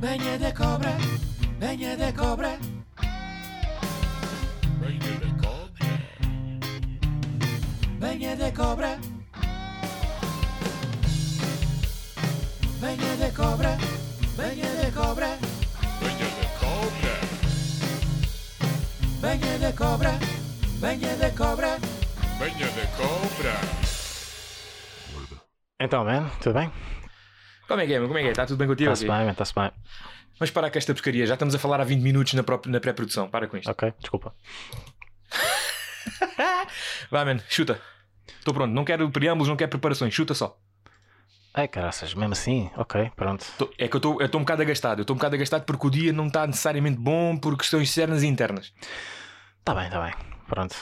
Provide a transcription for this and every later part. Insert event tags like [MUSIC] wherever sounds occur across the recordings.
Venha da cobra, venha da cobra. Venha da cobra. Venha da cobra. Venha da cobra, venha da cobra. Venha da cobra. Venha da cobra, venha da cobra. Venha da cobra. Então, man, tudo bem? Como é que é? Como é que é? Está tudo bem contigo? Está-se bem, está-se bem. Vamos parar com esta pescaria. Já estamos a falar há 20 minutos na, pró- na pré-produção. Para com isto. Ok, desculpa. [LAUGHS] Vai, man, chuta. Estou pronto. Não quero preâmbulos, não quero preparações. Chuta só. Ai, caraças, mesmo assim? Ok, pronto. Tô- é que eu estou eu um bocado agastado. Eu estou um bocado agastado porque o dia não está necessariamente bom por questões externas e internas. Está bem, está bem. Pronto.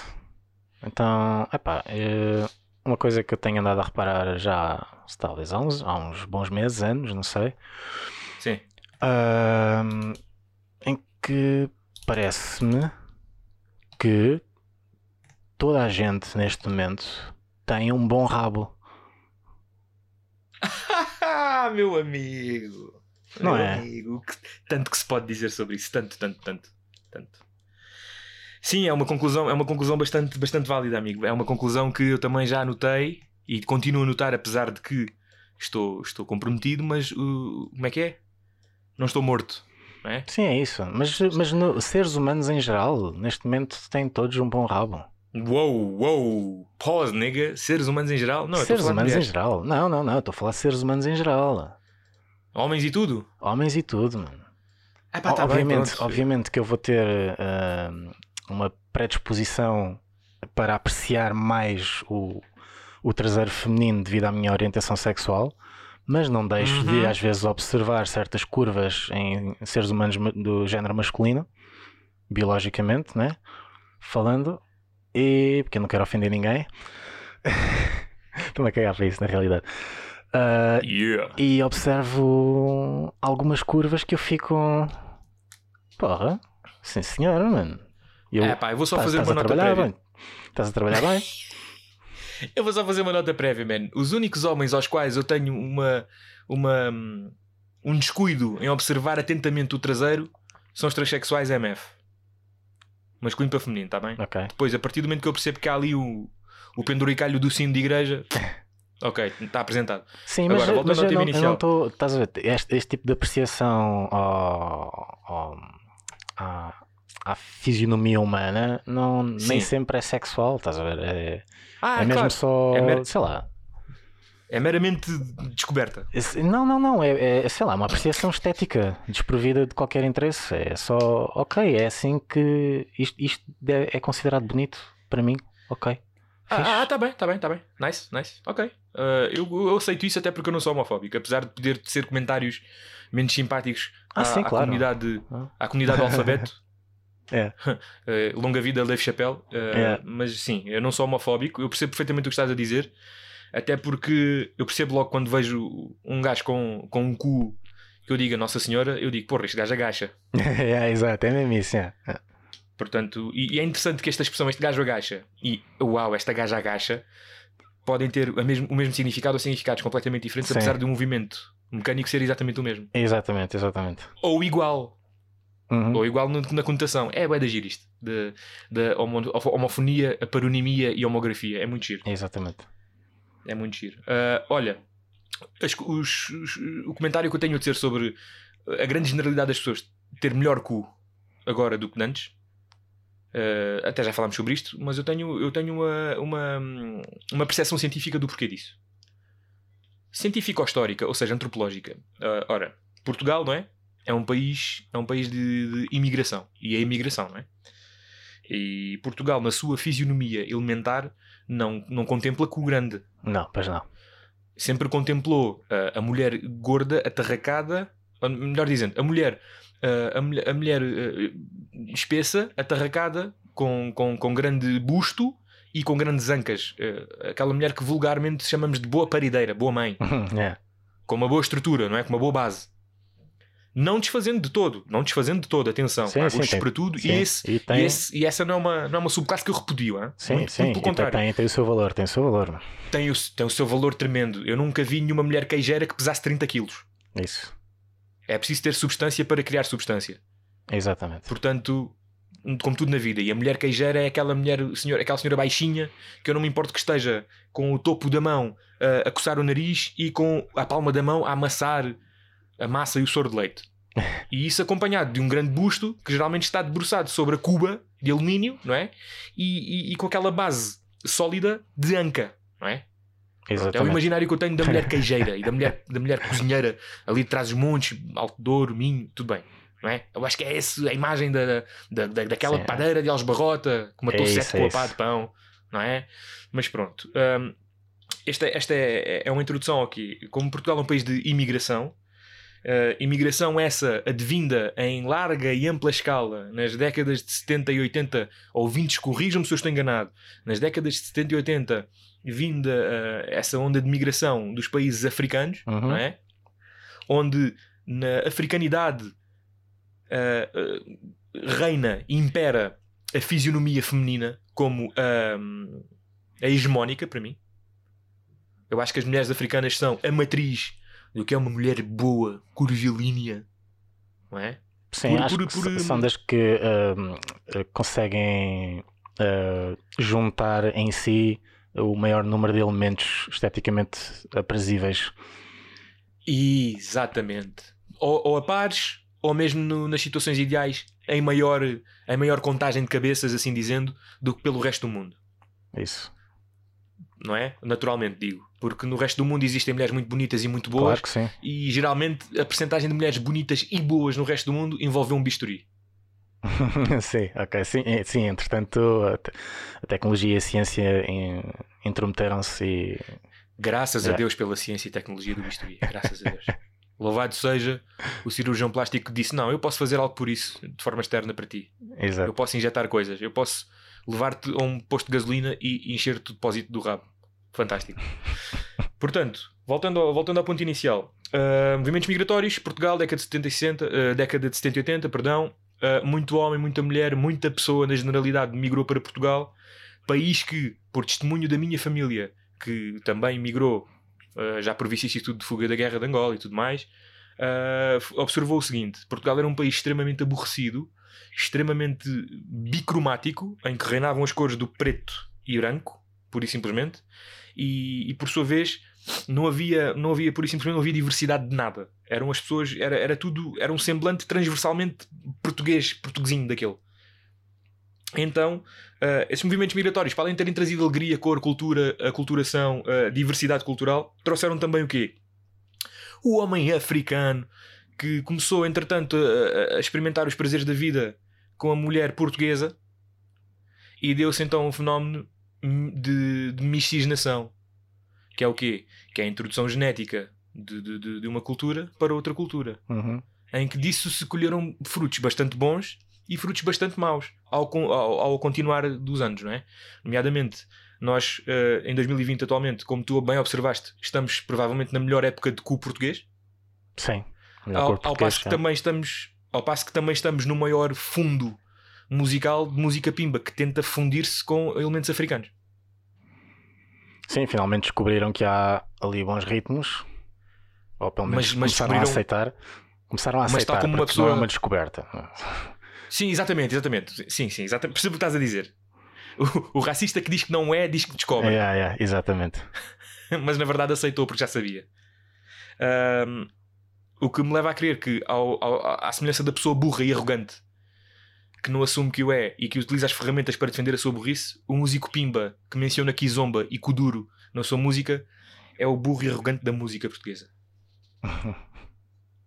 Então, epá, eh, uma coisa que eu tenho andado a reparar já, talvez há uns, há uns bons meses, anos, não sei, Sim. ahm, em que parece-me que toda a gente neste momento tem um bom rabo. [LAUGHS] Meu amigo. Não Meu é? amigo. Tanto que se pode dizer sobre isso. Tanto, tanto, tanto. tanto. Sim, é uma conclusão, é uma conclusão bastante, bastante válida, amigo. É uma conclusão que eu também já anotei e continuo a notar, apesar de que estou, estou comprometido, mas uh, como é que é? Não estou morto. Não é? Sim, é isso. Mas, mas no- seres humanos em geral, neste momento, têm todos um bom rabo. Uou, uou, pause, nigga. Seres humanos em geral? Não, seres humanos em geral. Não, não, não. Estou a falar de seres humanos em geral. Homens e tudo? Homens e tudo, mano. Ah, pá, tá bem, obviamente, pronto. obviamente que eu vou ter ah, uma predisposição para apreciar mais o, o traseiro feminino devido à minha orientação sexual, mas não deixo de Uhum. às vezes observar certas curvas em seres humanos ma- do género masculino, biologicamente, né? Falando, e porque eu não quero ofender ninguém. [LAUGHS] Estou-me a cagar para isso, na realidade. Ah, Yeah. e observo algumas curvas que eu fico. Porra, sim senhora, mano. E Eu, É pá, eu vou só Estás- fazer uma nota prévia. bem. Estás a trabalhar bem? [LAUGHS] Eu vou só fazer uma nota prévia, man. Os únicos homens aos quais eu tenho uma, uma, hum, um descuido em observar atentamente o traseiro são os transexuais MF. Masculino para feminino, está bem? ok. Depois, a partir do momento que eu percebo que há ali o, o penduricalho do sino de igreja, [LAUGHS] ok, está apresentado. Sim, mas, Agora, mas eu não- eu inicial. não estou. Estás a ver? Este, este tipo de apreciação ao, ao- à, à fisionomia humana não, nem sempre é sexual, estás a ver? É, Ah, é mesmo claro. só. É mer- Sei lá. É meramente descoberta. Não, não, não. É, é, sei lá, uma apreciação estética desprovida de qualquer interesse. É só, ok, é assim que isto, isto é é considerado bonito para mim. Ok. Ah, ah, tá bem, tá bem, tá bem. Nice, nice. Ok. Ah, eu, eu aceito isso até porque eu não sou homofóbico. Apesar de poder ser comentários menos simpáticos Ah, à, sim, à claro. comunidade, Ah. à comunidade do [LAUGHS] alfabeto. É. [LAUGHS] Eh, longa vida Dave Chappelle. Eh, É. Mas sim, eu não sou homofóbico. Eu percebo perfeitamente o que estás a dizer. Até porque eu percebo logo quando vejo um gajo com, com um cu que eu diga Nossa Senhora, eu digo, porra, este gajo agacha. [LAUGHS] é, exato, é mesmo isso. É. É. Portanto, e, e é interessante que esta expressão, este gajo agacha e uau, esta gaja agacha, podem ter mesmo- o mesmo significado ou significados completamente diferentes, Sim. apesar de um movimento mecânico ser exatamente o mesmo. Exatamente, exatamente. Ou igual, Uhum. ou igual no- na conotação. É bué da giro isto, de, de homo- homofonia, a paronimia e homografia. É muito giro. Exatamente. É muito giro. Ah, olha, as- os- os- o comentário que eu tenho a dizer sobre a grande generalidade das pessoas ter melhor cu agora do que antes. ah, até já falámos sobre isto, mas eu tenho, eu tenho uma, uma, uma percepção científica do porquê disso. Científico-histórica, ou seja, antropológica. Ah, ora, Portugal, não é? É um país, é um país de, de imigração. E é imigração, não é? E Portugal, na sua fisionomia elementar, não, não contempla cu grande Não, pois não. sempre contemplou uh, a mulher gorda, atarracada, ou melhor dizendo, a mulher, uh, a, mulher- a mulher uh, espessa, atarracada, com, com, com grande busto e com grandes ancas. Uh, aquela mulher que vulgarmente chamamos de boa parideira, boa mãe, [LAUGHS] é. com uma boa estrutura, não é? Com uma boa base. Não desfazendo de todo, não desfazendo de todo, atenção. Sim, Há sim, gostos tem- para tudo sim. e, esse, E tem- e, esse- e essa não é uma, não é uma subclasse que eu repudio. Hein? Sim, muito, sim. muito pelo contrário. tem, tem o seu valor, tem o seu valor. Tem, o, tem o seu valor tremendo. Eu nunca vi nenhuma mulher queijeira que pesasse 30 quilos. Isso. É preciso ter substância para criar substância. Exatamente. Portanto, como tudo na vida. E a mulher queijeira é aquela mulher, senhora, aquela senhora baixinha que eu não me importo que esteja com o topo da mão uh, a coçar o nariz e com a palma da mão a amassar a massa e o soro de leite. [LAUGHS] E isso acompanhado de um grande busto que geralmente está debruçado sobre a cuba de alumínio, não é? E, e, e com aquela base sólida de anca, não é? É o Exatamente. imaginário que eu tenho da mulher [LAUGHS] queijeira e da mulher, da mulher cozinheira ali de trás dos montes, Alto Douro, Minho, tudo bem. Não é? Eu acho que é essa a imagem da, da, da, daquela Sim. padeira de Alesbarrota com uma É toucete isso, com é a pá de pão, não é? Mas pronto. hum, esta esta é, é uma introdução aqui. Como Portugal é um país de imigração, uh, imigração essa advinda em larga e ampla escala nas décadas de 70 e 80, ouvintes, corrijam-me se eu estou enganado, nas décadas de 70 e 80, vinda uh, essa onda de migração dos países africanos, Uhum. não é? Onde na africanidade uh, reina e impera a fisionomia feminina como um, a hegemónica para mim. Eu acho que as mulheres africanas são a matriz do que é uma mulher boa, curvilínea, não é? Sim, Por- acho por- que por- são das que eh, conseguem ah, juntar em si o maior número de elementos esteticamente aprazíveis. Exatamente. Ou, ou a pares, ou mesmo no- nas situações ideais, em maior, em maior contagem de cabeças, assim dizendo, do que pelo resto do mundo. Isso. Não é? Naturalmente digo. Porque no resto do mundo existem mulheres muito bonitas e muito boas, Claro que sim. e geralmente a percentagem de mulheres bonitas e boas no resto do mundo envolve um bisturi. [LAUGHS] sim, ok. Sim, sim entretanto, a, te- a tecnologia e a ciência intrometeram-se e. Graças a É. Deus pela ciência e tecnologia do bisturi. Graças a Deus. [LAUGHS] Louvado seja o cirurgião plástico que disse: Não, eu posso fazer algo por isso, de forma externa para ti. Eu Exato. posso injetar coisas, eu posso levar-te a um posto de gasolina e encher-te o depósito do rabo. Fantástico. [LAUGHS] Portanto, voltando ao, voltando ao ponto inicial, ah, movimentos migratórios, Portugal, década de 70 e 60, ah, década de 70 e 80, perdão, ah, muito homem, muita mulher, muita pessoa na generalidade migrou para Portugal, país que, por testemunho da minha família, que também migrou já por vicissitude de fuga da guerra de Angola e tudo mais, observou o seguinte: Portugal era um país extremamente aborrecido, extremamente bicromático, em que reinavam as cores do preto e branco, pura e simplesmente, e, e por sua vez não havia, não havia, por e simplesmente, não havia diversidade de nada. Eram as pessoas, era, era tudo, era um semblante transversalmente português, portuguesinho daquele. Então, ah, esses movimentos migratórios, para além de terem trazido alegria, cor, cultura, aculturação, ah, diversidade cultural, trouxeram também o quê? O homem africano que começou, entretanto, a, a experimentar os prazeres da vida com a mulher portuguesa e deu-se então um fenómeno de, de miscigenação, que é o quê? Que é a introdução genética de, de- de- uma cultura para outra cultura, Uhum. em que disso se colheram frutos bastante bons e frutos bastante maus ao, ao, ao continuar dos anos, não é? Nomeadamente, nós eh, em 2020, atualmente, como tu bem observaste, estamos provavelmente na melhor época de cu português. Sim. Ao, ao passo que também estamos ao passo que também estamos no maior fundo musical de música pimba que tenta fundir-se com elementos africanos. Sim, finalmente descobriram que há ali bons ritmos. Ou pelo menos Mas- mas começaram a aceitar. Começaram a Mas tal aceitar, como uma pessoa- não é uma descoberta. Sim, exatamente, exatamente. Sim, sim, exatamente. Percebo o que estás a dizer. O, o racista que diz que não é, diz que descobre. É, é, exatamente. [LAUGHS] mas na verdade aceitou porque já sabia. Ahm, o que me leva a crer que, ao, ao- à semelhança da pessoa burra e arrogante que não assume que o é e que utiliza as ferramentas para defender a sua burrice, o músico Pimba, que menciona Kizomba e Kuduro na sua música, é o burro e arrogante da música portuguesa. [LAUGHS]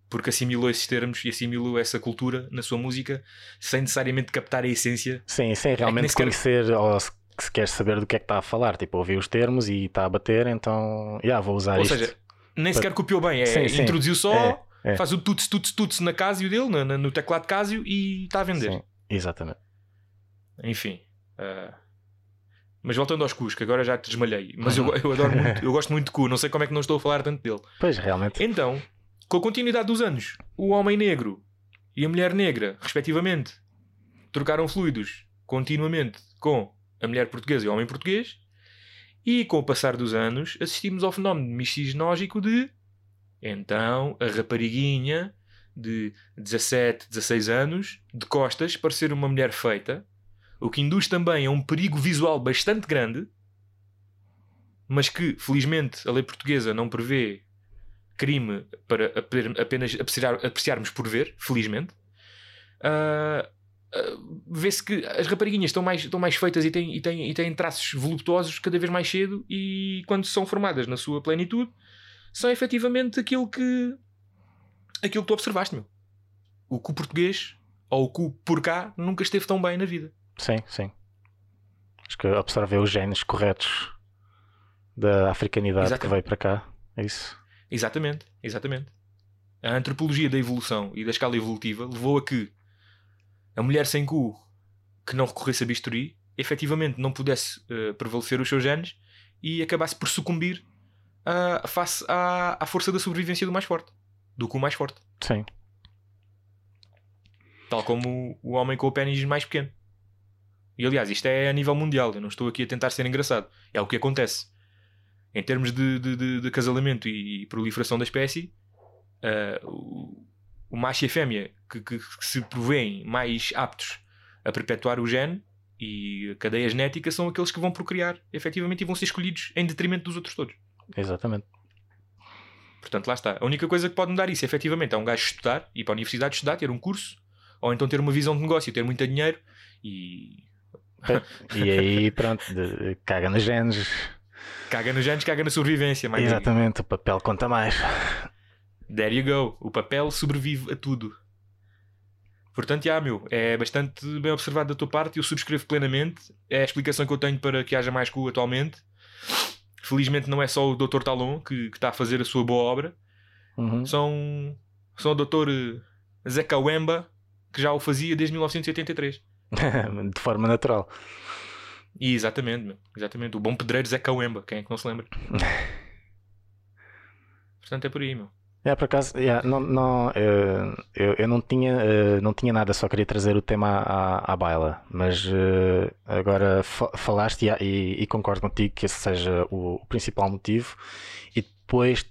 Porque assimilou esses termos e assimilou essa cultura na sua música sem necessariamente captar a essência. Sim, sem É realmente sequer- conhecer ou se, se quer saber do que é que está a falar. Tipo, ouvi os termos e está a bater, então, já, vou usar Ou isto. seja, nem sequer copiou bem, é, Sim, sim. introduziu só, É, é. faz o tuts, tuts, tuts na Casio dele, na- no teclado Casio e está a vender. Sim, exatamente. Enfim. ah, Mas voltando aos cus, que agora já te desmalhei. Mas eu, [LAUGHS] eu adoro muito, eu gosto muito de cu, não sei como é que não estou a falar tanto dele. Pois, realmente. Então, com a continuidade dos anos, o homem negro e a mulher negra, respectivamente, trocaram fluidos continuamente com a mulher portuguesa e o homem português, e com o passar dos anos assistimos ao fenómeno miscigenógico de então a rapariguinha de 17, 16 anos, de costas, parecer uma mulher feita, o que induz também a um perigo visual bastante grande, mas que, felizmente, a lei portuguesa não prevê crime para ape- apenas apreciar- apreciarmos por ver, felizmente. Ah, ah, Vê-se que as rapariguinhas estão mais, estão mais feitas e têm, e, têm, e têm traços voluptuosos cada vez mais cedo e quando são formadas na sua plenitude são efetivamente aquilo que aquilo que tu observaste, meu. O que o português ou o que o por cá nunca esteve tão bem na vida. Sim, sim. Acho que observei os genes corretos da africanidade que Exatamente. veio para cá. É isso. Exatamente, exatamente. A antropologia da evolução e da escala evolutiva levou a que a mulher sem cu que não recorresse a bisturi efetivamente não pudesse eh, prevalecer os seus genes e acabasse por sucumbir ah, face à, à força da sobrevivência do mais forte, do cu mais forte. Sim. Tal como o, o homem com o pênis mais pequeno. E aliás, isto é a nível mundial. Eu não estou aqui a tentar ser engraçado. É o que acontece. Em termos de, de, de- de acasalamento e proliferação da espécie, ah, o, o macho e a fêmea que, que- que se provêem mais aptos a perpetuar o gene e a cadeia genética são aqueles que vão procriar efetivamente e vão ser escolhidos em detrimento dos outros todos. Exatamente. Portanto, lá está. A única coisa que pode mudar isso, efetivamente, é um gajo estudar, ir para a universidade estudar, ter um curso, ou então ter uma visão de negócio, ter muito dinheiro e [LAUGHS] E aí, pronto, caga nos genes. caga nos genes, caga na sobrevivência. Mais Exatamente, o papel conta mais. There you go. O papel sobrevive a tudo. Portanto, já, meu, é bastante bem observado da tua parte eu subscrevo plenamente. É a explicação que eu tenho para que haja mais cu atualmente. Felizmente não é só o Dr. Talon que, que está a fazer a sua boa obra. Uhum. São, são o Dr. eh, Zeca Wemba que já o fazia desde 1983. [LAUGHS] de forma natural. E exatamente, meu, exatamente. O bom pedreiro Zeca Wemba, quem é que não se lembra? [LAUGHS] Portanto, é por aí, meu. É, por acaso, yeah, não, não, eh, eu, eu não, tinha, eh, não tinha nada, só queria trazer o tema à, à baila, mas agora fa- falaste e, e- e concordo contigo que esse seja o, o principal motivo, e depois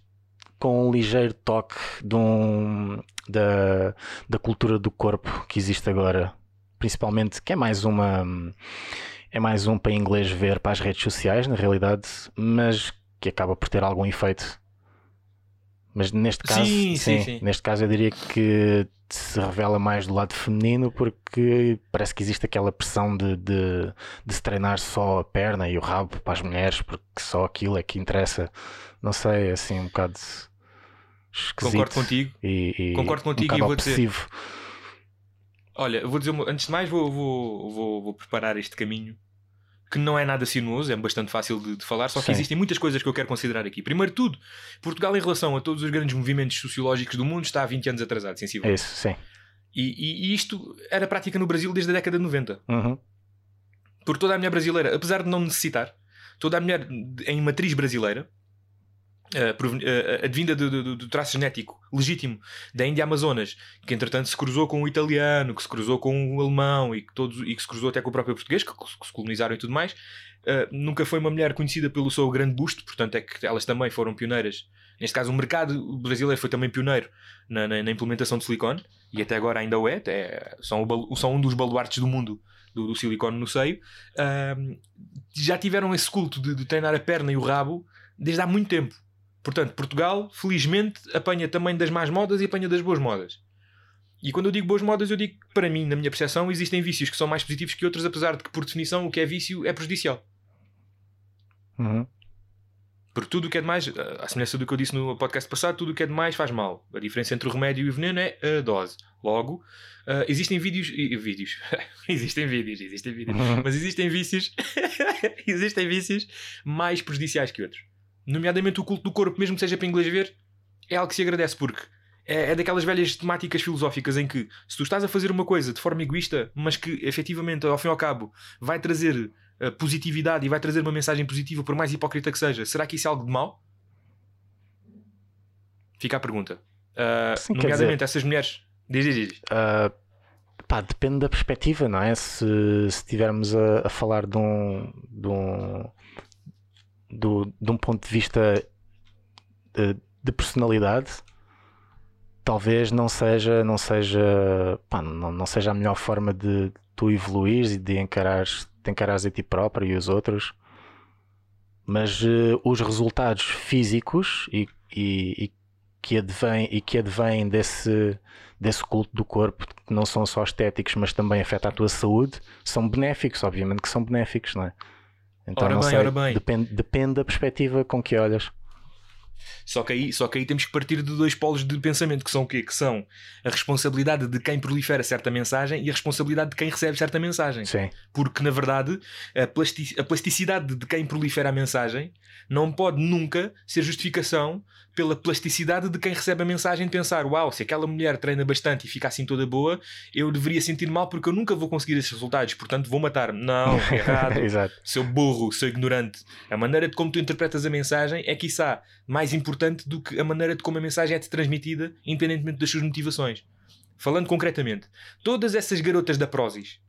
com um ligeiro toque de um, da, da cultura do corpo que existe agora, principalmente, que é mais uma é mais um para inglês ver para as redes sociais, na realidade, mas que acaba por ter algum efeito. Mas neste caso, Sim, sim, sim. neste caso eu diria que se revela mais do lado feminino porque parece que existe aquela pressão de, de, de se treinar só a perna e o rabo para as mulheres porque só aquilo é que interessa. Não sei, é assim um bocado esquisito. Concordo contigo. E, e Concordo um contigo e bocado vou dizer- obsessivo. Olha, eu vou dizer, antes de mais, vou, vou, vou, vou preparar este caminho que não é nada sinuoso, é bastante fácil de, de falar, só que Sim. existem muitas coisas que eu quero considerar aqui. Primeiro de tudo, Portugal, em relação a todos os grandes movimentos sociológicos do mundo, está há 20 anos atrasado, É sensível. isso, sim. E, e- e isto era prática no Brasil desde a década de 90. Uhum. Porque toda a mulher brasileira, apesar de não necessitar, toda a mulher em matriz brasileira, eh, advinda do, do- do traço genético legítimo da Índia Amazonas, que entretanto se cruzou com o italiano, que se cruzou com o alemão e que, todos, e que se cruzou até com o próprio português, que, que se colonizaram e tudo mais, eh, nunca foi uma mulher conhecida pelo seu grande busto, portanto é que elas também foram pioneiras. Neste caso, o mercado brasileiro foi também pioneiro na, na- na implementação de silicone e até agora ainda o é. são, o são um dos baluartes do mundo do, do silicone no seio. Ahm, já tiveram esse culto de, de treinar a perna e o rabo desde há muito tempo. Portanto, Portugal, felizmente, apanha também das más modas e apanha das boas modas. E quando eu digo boas modas, eu digo que, para mim, na minha percepção, existem vícios que são mais positivos que outros, apesar de que, por definição, o que é vício é prejudicial. Uhum. Porque tudo o que é demais, à semelhança do que eu disse no podcast passado, tudo o que é demais faz mal. A diferença entre o remédio e o veneno é a dose. Logo, ah, existem vídeos. e- vídeos. [LAUGHS] existem vídeos, existem vídeos. Uhum. Mas existem vícios. [LAUGHS] existem vícios mais prejudiciais que outros. Nomeadamente o culto do corpo, mesmo que seja para inglês ver, é algo que se agradece porque é, é daquelas velhas temáticas filosóficas em que se tu estás a fazer uma coisa de forma egoísta, mas que efetivamente, ao fim e ao cabo, vai trazer uh, positividade e vai trazer uma mensagem positiva, por mais hipócrita que seja, será que isso é algo de mau? Fica a pergunta. Uh, Sim, nomeadamente essas mulheres. Diz, diz, diz. Ah, pá, depende da perspectiva, não é? Se se estivermos a, a falar de um, de um, do- de um ponto de vista eh, de personalidade, talvez não seja, não seja, pá, não, não seja a melhor forma de tu evoluires e de encarares, de encarares a ti próprio e os outros. Mas eh, os resultados físicos e, e- e que advêm, e que advêm desse, desse culto do corpo, que não são só estéticos, mas também afetam a tua saúde, são benéficos, obviamente que são benéficos, não é? Então Ora não bem, sei, ora bem. Depende, depende da perspectiva com que olhas. Só que, aí, só que aí temos que partir de dois polos de pensamento, que são o quê? Que são a responsabilidade de quem prolifera certa mensagem e a responsabilidade de quem recebe certa mensagem. Sim, Porque, na verdade, a, plasti- a plasticidade de quem prolifera a mensagem não pode nunca ser justificação pela plasticidade de quem recebe a mensagem de pensar: uau, se aquela mulher treina bastante e fica assim toda boa, eu deveria sentir mal porque eu nunca vou conseguir esses resultados, portanto vou matar-me. Não, é [LAUGHS] errado. exato. seu burro, seu ignorante. A maneira de como tu interpretas a mensagem é, quiçá, mais importante do que a maneira de como a mensagem é-te transmitida, independentemente das suas motivações. Falando concretamente, todas essas garotas da Prozis,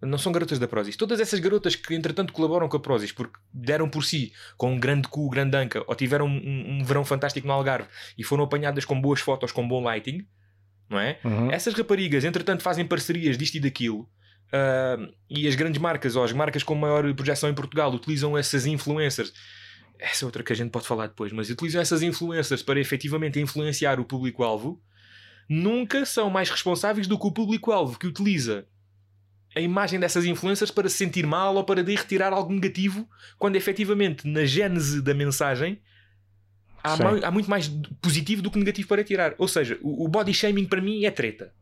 não são garotas da Prozis, todas essas garotas que entretanto colaboram com a Prozis porque deram por si com um grande cu, grande anca, ou tiveram um, um verão fantástico no Algarve e foram apanhadas com boas fotos, com bom lighting, não é? Uhum. Essas raparigas, entretanto, fazem parcerias disto e daquilo. ah, e as grandes marcas, ou as marcas com maior projeção em Portugal, utilizam essas influencers. Essa é outra que a gente pode falar depois, mas utilizam essas influencers para efetivamente influenciar o público-alvo. Nunca são mais responsáveis do que o público-alvo que utiliza a imagem dessas influencers para se sentir mal ou para daí retirar algo negativo, quando efetivamente na gênese da mensagem há, há muito mais positivo do que negativo para tirar. Ou seja, o, o body shaming para mim é treta.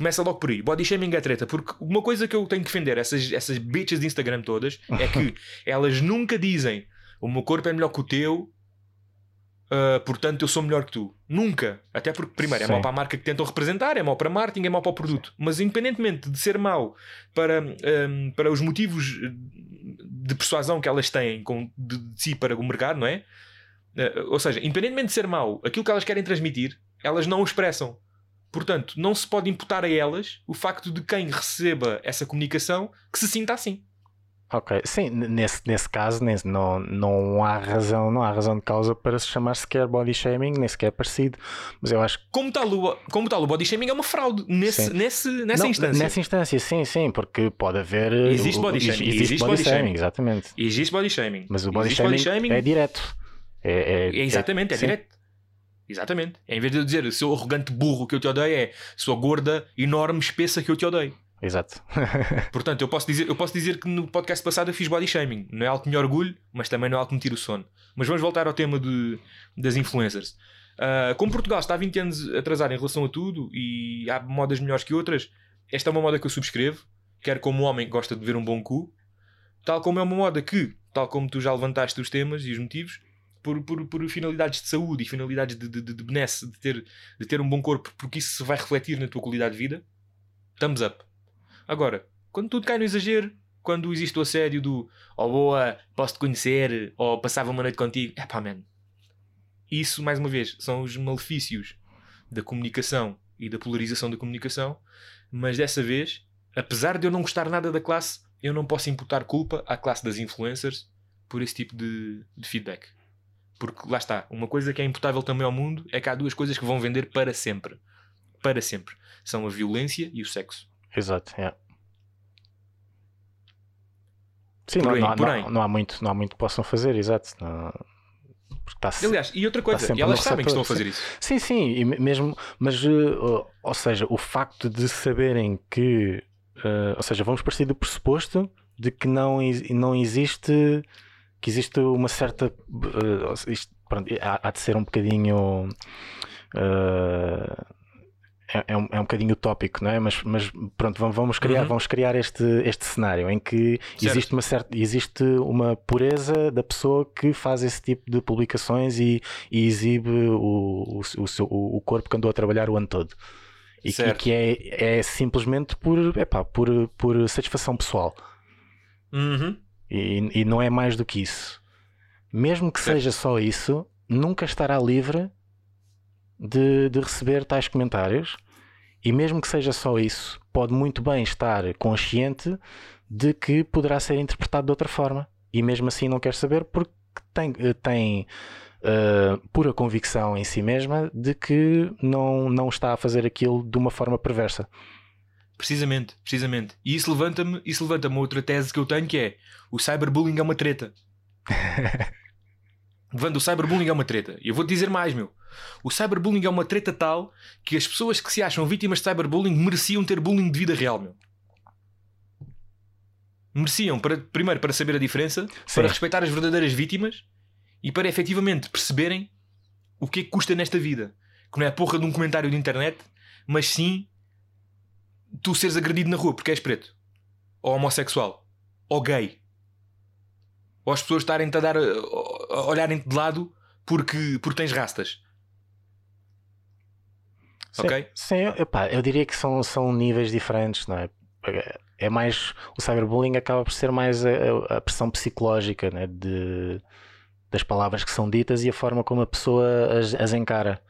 Começa logo por aí. Body shaming é treta. Porque uma coisa que eu tenho que defender, essas, essas bitches de Instagram todas, é que [LAUGHS] elas nunca dizem o meu corpo é melhor que o teu, ah, portanto eu sou melhor que tu. Nunca. Até porque, primeiro, é Sim. mau para a marca que tentam representar, é mau para marketing, é mau para o produto. Mas independentemente de ser mau para, ahm, para os motivos de persuasão que elas têm com, de, de si para o mercado, não é? Eh, ou seja, independentemente de ser mau, aquilo que elas querem transmitir, elas não o expressam. Portanto, não se pode imputar a elas o facto de quem receba essa comunicação que se sinta assim. Ok, sim, nesse, nesse caso nesse- não, não há razão, não há razão de causa para se chamar sequer body shaming, nem sequer parecido, mas eu acho que Como tal, o, como tal, o body shaming é uma fraude nesse, Sim. nesse, nessa não, instância. Nessa instância, sim, sim, porque pode haver Existe body shaming, existe, existe body, body shaming, shaming. exatamente. Existe body shaming. Mas o body shaming, body shaming é direto. É, é- É exatamente, é, sim. direto. Exatamente. Em vez de eu dizer seu arrogante burro que eu te odeio, é sua gorda, enorme, espessa que eu te odeio. Exato. [LAUGHS] Portanto, eu posso, dizer, eu posso dizer que no podcast passado eu fiz body shaming. Não é algo que me orgulho, mas também não é algo que me tira o sono. Mas vamos voltar ao tema de, das influencers. Ah, como Portugal está há 20 anos atrasado em relação a tudo e há modas melhores que outras, esta é uma moda que eu subscrevo. Quer como homem que gosta de ver um bom cu, tal como é uma moda que, tal como tu já levantaste os temas e os motivos, por, por, por finalidades de saúde e finalidades de, de, de, benesse, de ter, de ter um bom corpo, porque isso se vai refletir na tua qualidade de vida, thumbs up. Agora, quando tudo cai no exagero, quando existe o assédio do oh boa, posso-te conhecer, ou passava uma noite contigo, é pá, man. Isso, mais uma vez, são os malefícios da comunicação e da polarização da comunicação, mas dessa vez, apesar de eu não gostar nada da classe, eu não posso imputar culpa à classe das influencers por esse tipo de, de feedback. Porque lá está, uma coisa que é imputável também ao mundo é que há duas coisas que vão vender para sempre. Para sempre. São a violência e o sexo. Exato. Sim, Por não, não há- por não- não há muito, não há muito que possam fazer, exato. Não- está Aliás, e outra coisa, sempre e elas sabem que estão a fazer isso. Sim, sim, e me- mesmo, mas, uh, ou seja, o facto de saberem que, uh, ou seja, vamos partir do pressuposto de que não, não existe, que existe uma certa, uh, isto, pronto, há, há de ser um bocadinho, uh, é, um, é um bocadinho utópico, não é? Mas, mas pronto, vamos, criar, Uhum. vamos criar este, este cenário em que Certo. existe uma certa, existe uma pureza da pessoa que faz esse tipo de publicações e, e exibe o, o, o, seu, o corpo que andou a trabalhar o ano todo. E que, Certo. que é, é simplesmente por, epá, por, por satisfação pessoal. Uhum. E, e não é mais do que isso. Mesmo que seja só isso, nunca estará livre de, de receber tais comentários. E mesmo que seja só isso, pode muito bem estar consciente de que poderá ser interpretado de outra forma. E mesmo assim não quer saber porque tem, tem uh, pura convicção em si mesma de que não, não está a fazer aquilo de uma forma perversa. Precisamente, precisamente. E isso levanta-me isso levanta outra tese que eu tenho que é o cyberbullying é uma treta. [LAUGHS] Vando, o cyberbullying é uma treta. E eu vou-te dizer mais, meu. O cyberbullying é uma treta tal que as pessoas que se acham vítimas de cyberbullying mereciam ter bullying de vida real, meu. Mereciam, para, primeiro, para saber a diferença, Sim. para respeitar as verdadeiras vítimas e para efetivamente perceberem o que é que custa nesta vida. Que não é a porra de um comentário de internet, mas sim tu seres agredido na rua porque és preto, ou homossexual, ou gay, ou as pessoas estarem-te a dar, olharem-te de lado porque, porque tens rastas. Sim, Ok? Sim, epá, eu diria que são, são níveis diferentes, não é? É mais. O cyberbullying acaba por ser mais a, a- a pressão psicológica né? de, das palavras que são ditas e a forma como a pessoa as, as encara.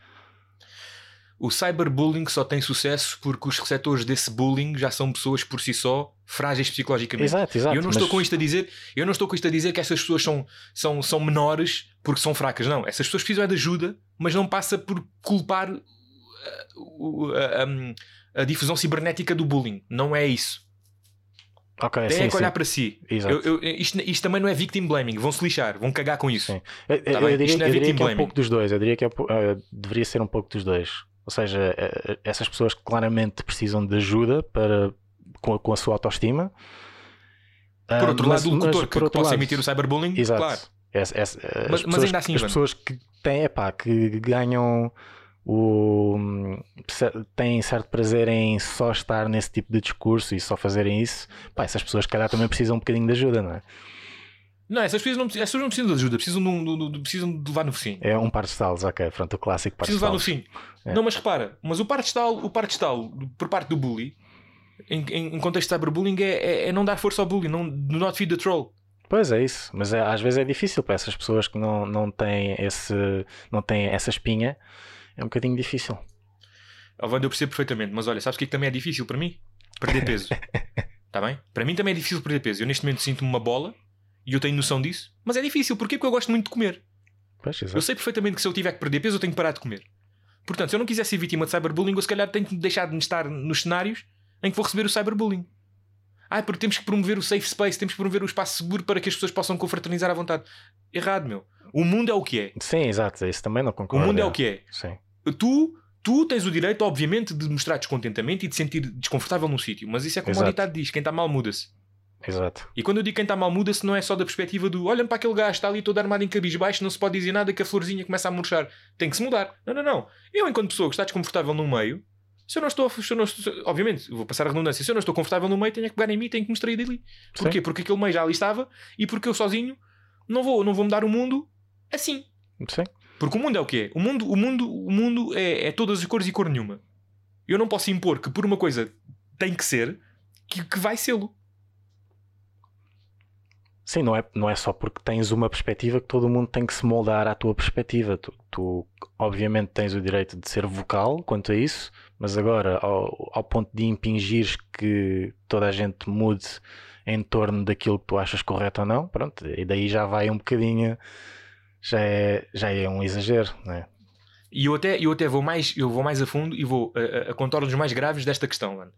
O cyberbullying só tem sucesso porque os receptores desse bullying já são pessoas por si só frágeis psicologicamente. Exato, exato. Eu não mas- estou com isto a dizer, eu não estou com isto a dizer que essas pessoas são, são, são menores porque são fracas. Não, essas pessoas precisam de ajuda, mas não passa por culpar uh, a, a- a difusão cibernética do bullying. Não é isso. Ok, Tem sim, é que olhar sim. para si. Exato. Eu- eu- isto, isto também não é victim blaming. Vão se lixar, vão cagar com isso. Sim. Eu, Tá eu diria, isto não é diria victim que é um pouco dos dois. Eu diria que é, eh, deveria ser um pouco dos dois. Ou seja, eh, essas pessoas que claramente precisam de ajuda para, com, a, com a sua autoestima. Por Ah, outro mas- lado, o mas locutor que outro possa emitir o cyberbullying, Exato. claro. Essa- as Mas- mas pessoas, ainda assim, as pessoas que têm, epá, que ganham o têm certo prazer em só estar nesse tipo de discurso e só fazerem isso, pá, essas pessoas, se calhar, também precisam um bocadinho de ajuda, não é? Não, essas pessoas não, essas pessoas não precisam de ajuda, precisam de, um- de- precisam de levar no focinho. É um par de estalos, ok, pronto, o clássico par de Precisam levar no estalos. focinho. É. Não, mas repara, mas o par de estalo, o par de estalo por parte do bully, em, em, em contexto de cyberbullying, é, é, é não dar força ao bully, não do not feed the troll. Pois é isso, mas é- às vezes é difícil para essas pessoas que não, não têm esse não têm essa espinha, é um bocadinho difícil. Wanda, eu percebo perfeitamente, mas olha, sabes o que é que também é difícil para mim? Perder peso. Está [LAUGHS] bem? Para mim também é difícil perder peso. Eu neste momento sinto-me uma bola e eu tenho noção disso, mas é difícil. Porquê? Porque eu gosto muito de comer. Pois, Eu sei perfeitamente que se eu tiver que perder peso, eu tenho que parar de comer. Portanto, se eu não quiser ser vítima de cyberbullying, eu se calhar tenho que deixar de estar nos cenários em que vou receber o cyberbullying. Ah, porque temos que promover o safe space, temos que promover o espaço seguro para que as pessoas possam confraternizar à vontade. Errado, meu. O mundo é o que é. Sim, exato, isso também não O concordo. mundo é o que é. Sim. Tu, tu tens o direito, obviamente, de mostrar descontentamento e de sentir desconfortável num sítio. Mas isso é como Exato. o ditado diz: quem está mal muda-se. Exato. E quando eu digo quem está mal muda-se, não é só da perspectiva do olha para aquele gajo, está ali todo armado em cabisbaixo, não se pode dizer nada que a florzinha começa a murchar. Tem que se mudar. Não, não, não. Eu, enquanto pessoa que está desconfortável no meio, se eu não estou, se eu não estou obviamente, vou passar a redundância, se eu não estou confortável no meio, tenho que pegar em mim, tenho que me extrair dali. Porquê? Sim. Porque aquele meio já ali estava e porque eu sozinho não vou, não vou mudar o mundo assim. Sim. Porque o mundo é o que é. O mundo, o mundo, o mundo é, é todas as cores e cor nenhuma. Eu não posso impor que por uma coisa tem que ser que, que vai sê-lo. Sim, não é, não é só porque tens uma perspectiva que todo mundo tem que se moldar à tua perspectiva. Tu, tu, obviamente tens o direito de ser vocal quanto a isso, mas agora ao, ao ponto de impingires que toda a gente mude em torno daquilo que tu achas correto ou não, pronto, e daí já vai um bocadinho, já é, já é um exagero, não é? E eu até, eu até vou, mais, eu vou mais a fundo e vou a, a, a contornos mais graves desta questão, mano.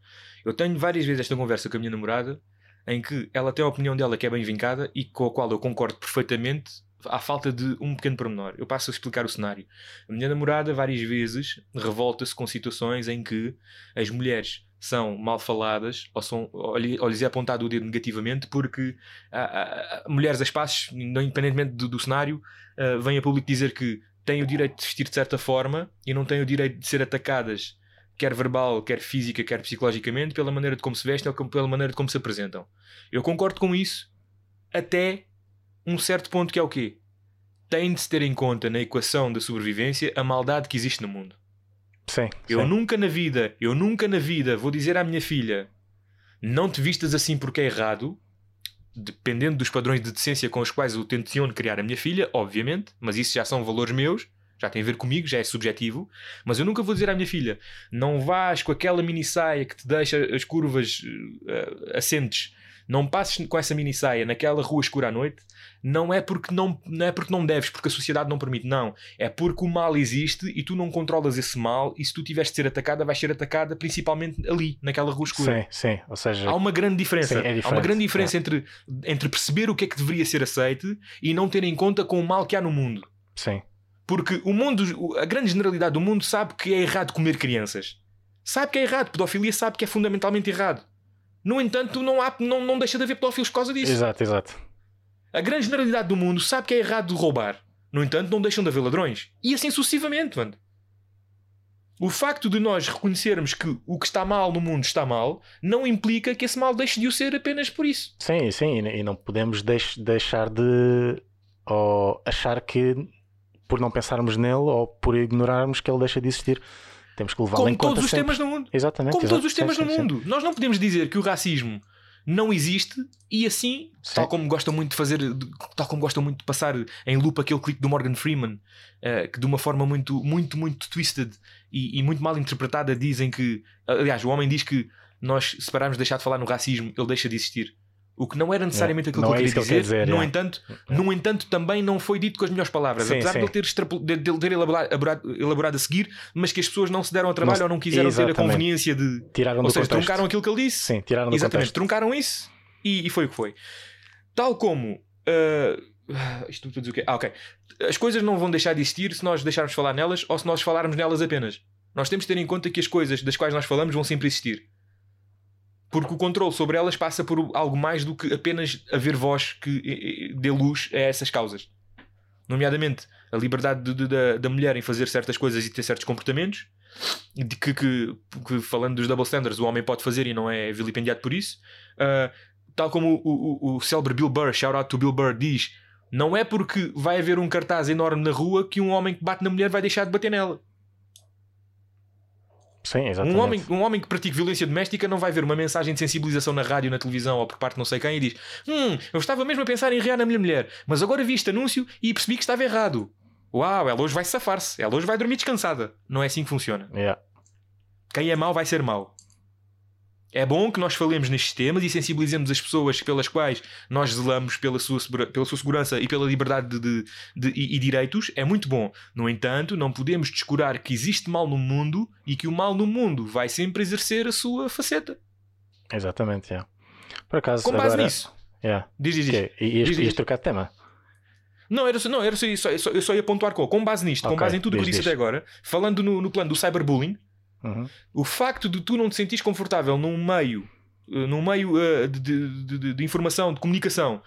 Eu tenho várias vezes esta conversa com a minha namorada em que ela tem a opinião dela que é bem vincada e com a qual eu concordo perfeitamente à falta de um pequeno pormenor. Eu passo a explicar o cenário. A minha namorada várias vezes revolta-se com situações em que as mulheres são mal faladas ou, são, ou, lhe- ou lhes é apontado o dedo negativamente porque ah, ah, ah, mulheres a espaços, independentemente do, do cenário, vêm a público dizer que têm o direito de vestir de certa forma e não têm o direito de ser atacadas, quer verbal, quer física, quer psicologicamente, pela maneira de como se vestem ou pela maneira de como se apresentam. Eu concordo com isso até um certo ponto que é o quê? Tem de se ter em conta na equação da sobrevivência a maldade que existe no mundo. Sim, Eu sim. nunca na vida, eu nunca na vida vou dizer à minha filha não te vistas assim porque é errado, dependendo dos padrões de decência com os quais eu tenciono criar a minha filha, obviamente, mas isso já são valores meus, já tem a ver comigo, já é subjetivo, mas eu nunca vou dizer à minha filha não vás com aquela mini saia que te deixa as curvas eh, assentes não passes com essa mini saia naquela rua escura à noite, não é porque não, não é porque não deves, porque a sociedade não permite, não. É porque o mal existe e tu não controlas esse mal e se tu tiveres de ser atacada, vais ser atacada principalmente ali, naquela rua escura. Sim, sim. Ou seja, Há uma grande diferença. Sim, é Há uma grande diferença entre, entre perceber o que é que deveria ser aceite e não ter em conta com o mal que há no mundo. sim. Porque o mundo, a grande generalidade do mundo sabe que é errado comer crianças. Sabe que é errado. Pedofilia sabe que é fundamentalmente errado. No entanto, não, há, não, não deixa de haver pedófilos por causa disso. Exato, exato. A grande generalidade do mundo sabe que é errado de roubar. No entanto, não deixam de haver ladrões. E assim sucessivamente, mano. O facto de nós reconhecermos que o que está mal no mundo está mal não implica que esse mal deixe de o ser apenas por isso. Sim, sim. E, e não podemos deix- deixar de ou achar que por não pensarmos nele ou por ignorarmos que ele deixa de existir. Temos que levá-lo em Como conta todos os sempre. temas no mundo. Exatamente. Como todos os temas Sim, no sim, sim. mundo. Nós não podemos dizer que o racismo não existe e assim, Sim. tal como gostam muito de fazer, tal como gostam muito de passar em loop aquele clipe do Morgan Freeman, eh, que de uma forma muito, muito, muito twisted e, e muito mal interpretada dizem que, aliás, o homem diz que nós se pararmos de deixar de falar no racismo, ele deixa de existir. O que não era necessariamente aquilo Não que é ele queria que dizer, quer dizer, no, é. entanto, no entanto, também não foi dito com as melhores palavras, Sim, apesar sim. de ele ter, extrapo- de, de ter elaborado, elaborado- a seguir, mas que as pessoas não se deram ao trabalho se- ou não quiseram ter a Exatamente. conveniência de, Tiraram ou seja, contexto. truncaram aquilo que ele disse. Sim, tiraram Exatamente, contexto. truncaram isso e, e foi o que foi. Tal como. ah, isto dizer o quê? Ah, ok. As coisas não vão deixar de existir se nós deixarmos de falar nelas ou se nós falarmos nelas apenas. Nós temos de ter em conta que as coisas das quais nós falamos vão sempre existir. Porque o controle sobre elas passa por algo mais do que apenas haver voz que eh, eh, dê luz a essas causas. Nomeadamente a liberdade de- de- da, da mulher em fazer certas coisas e ter certos comportamentos, de que, que- que, falando dos double standards, o homem pode fazer e não é vilipendiado por isso. Ah, tal como o, o, o célebre Bill Burr, shout out to Bill Burr, diz: não é porque vai haver um cartaz enorme na rua que um homem que bate na mulher vai deixar de bater nela. Sim, exatamente. Um homem, um homem que pratica violência doméstica não vai ver uma mensagem de sensibilização na rádio, na televisão ou por parte de não sei quem e diz: Hum, eu estava mesmo a pensar em rear na minha mulher, mas agora vi este anúncio e percebi que estava errado. Uau, ela hoje vai safar-se, ela hoje vai dormir descansada. Não é assim que funciona. Yeah. Quem é mau vai ser mau. É bom que nós falemos nestes temas e sensibilizemos as pessoas pelas quais nós zelamos pela sua, pela sua segurança e pela liberdade de, de- de- e, direitos. É muito bom. No entanto, não podemos descurar que existe mal no mundo e que o mal no mundo vai sempre exercer a sua faceta. Exatamente, yeah. Por acaso, Com base agora... nisso. Yeah. Diz, diz, diz. Ok, E ias, Diz, diz. ias trocar de tema? Não, era só, não, era só, isso, eu só, eu só ia pontuar com, com base nisto, com Ok, base em tudo o que eu disse até agora, falando no, no plano do cyberbullying, Uhum. o facto de tu não te sentires confortável num meio, eh, num meio eh, de, de- de- de informação, de comunicação,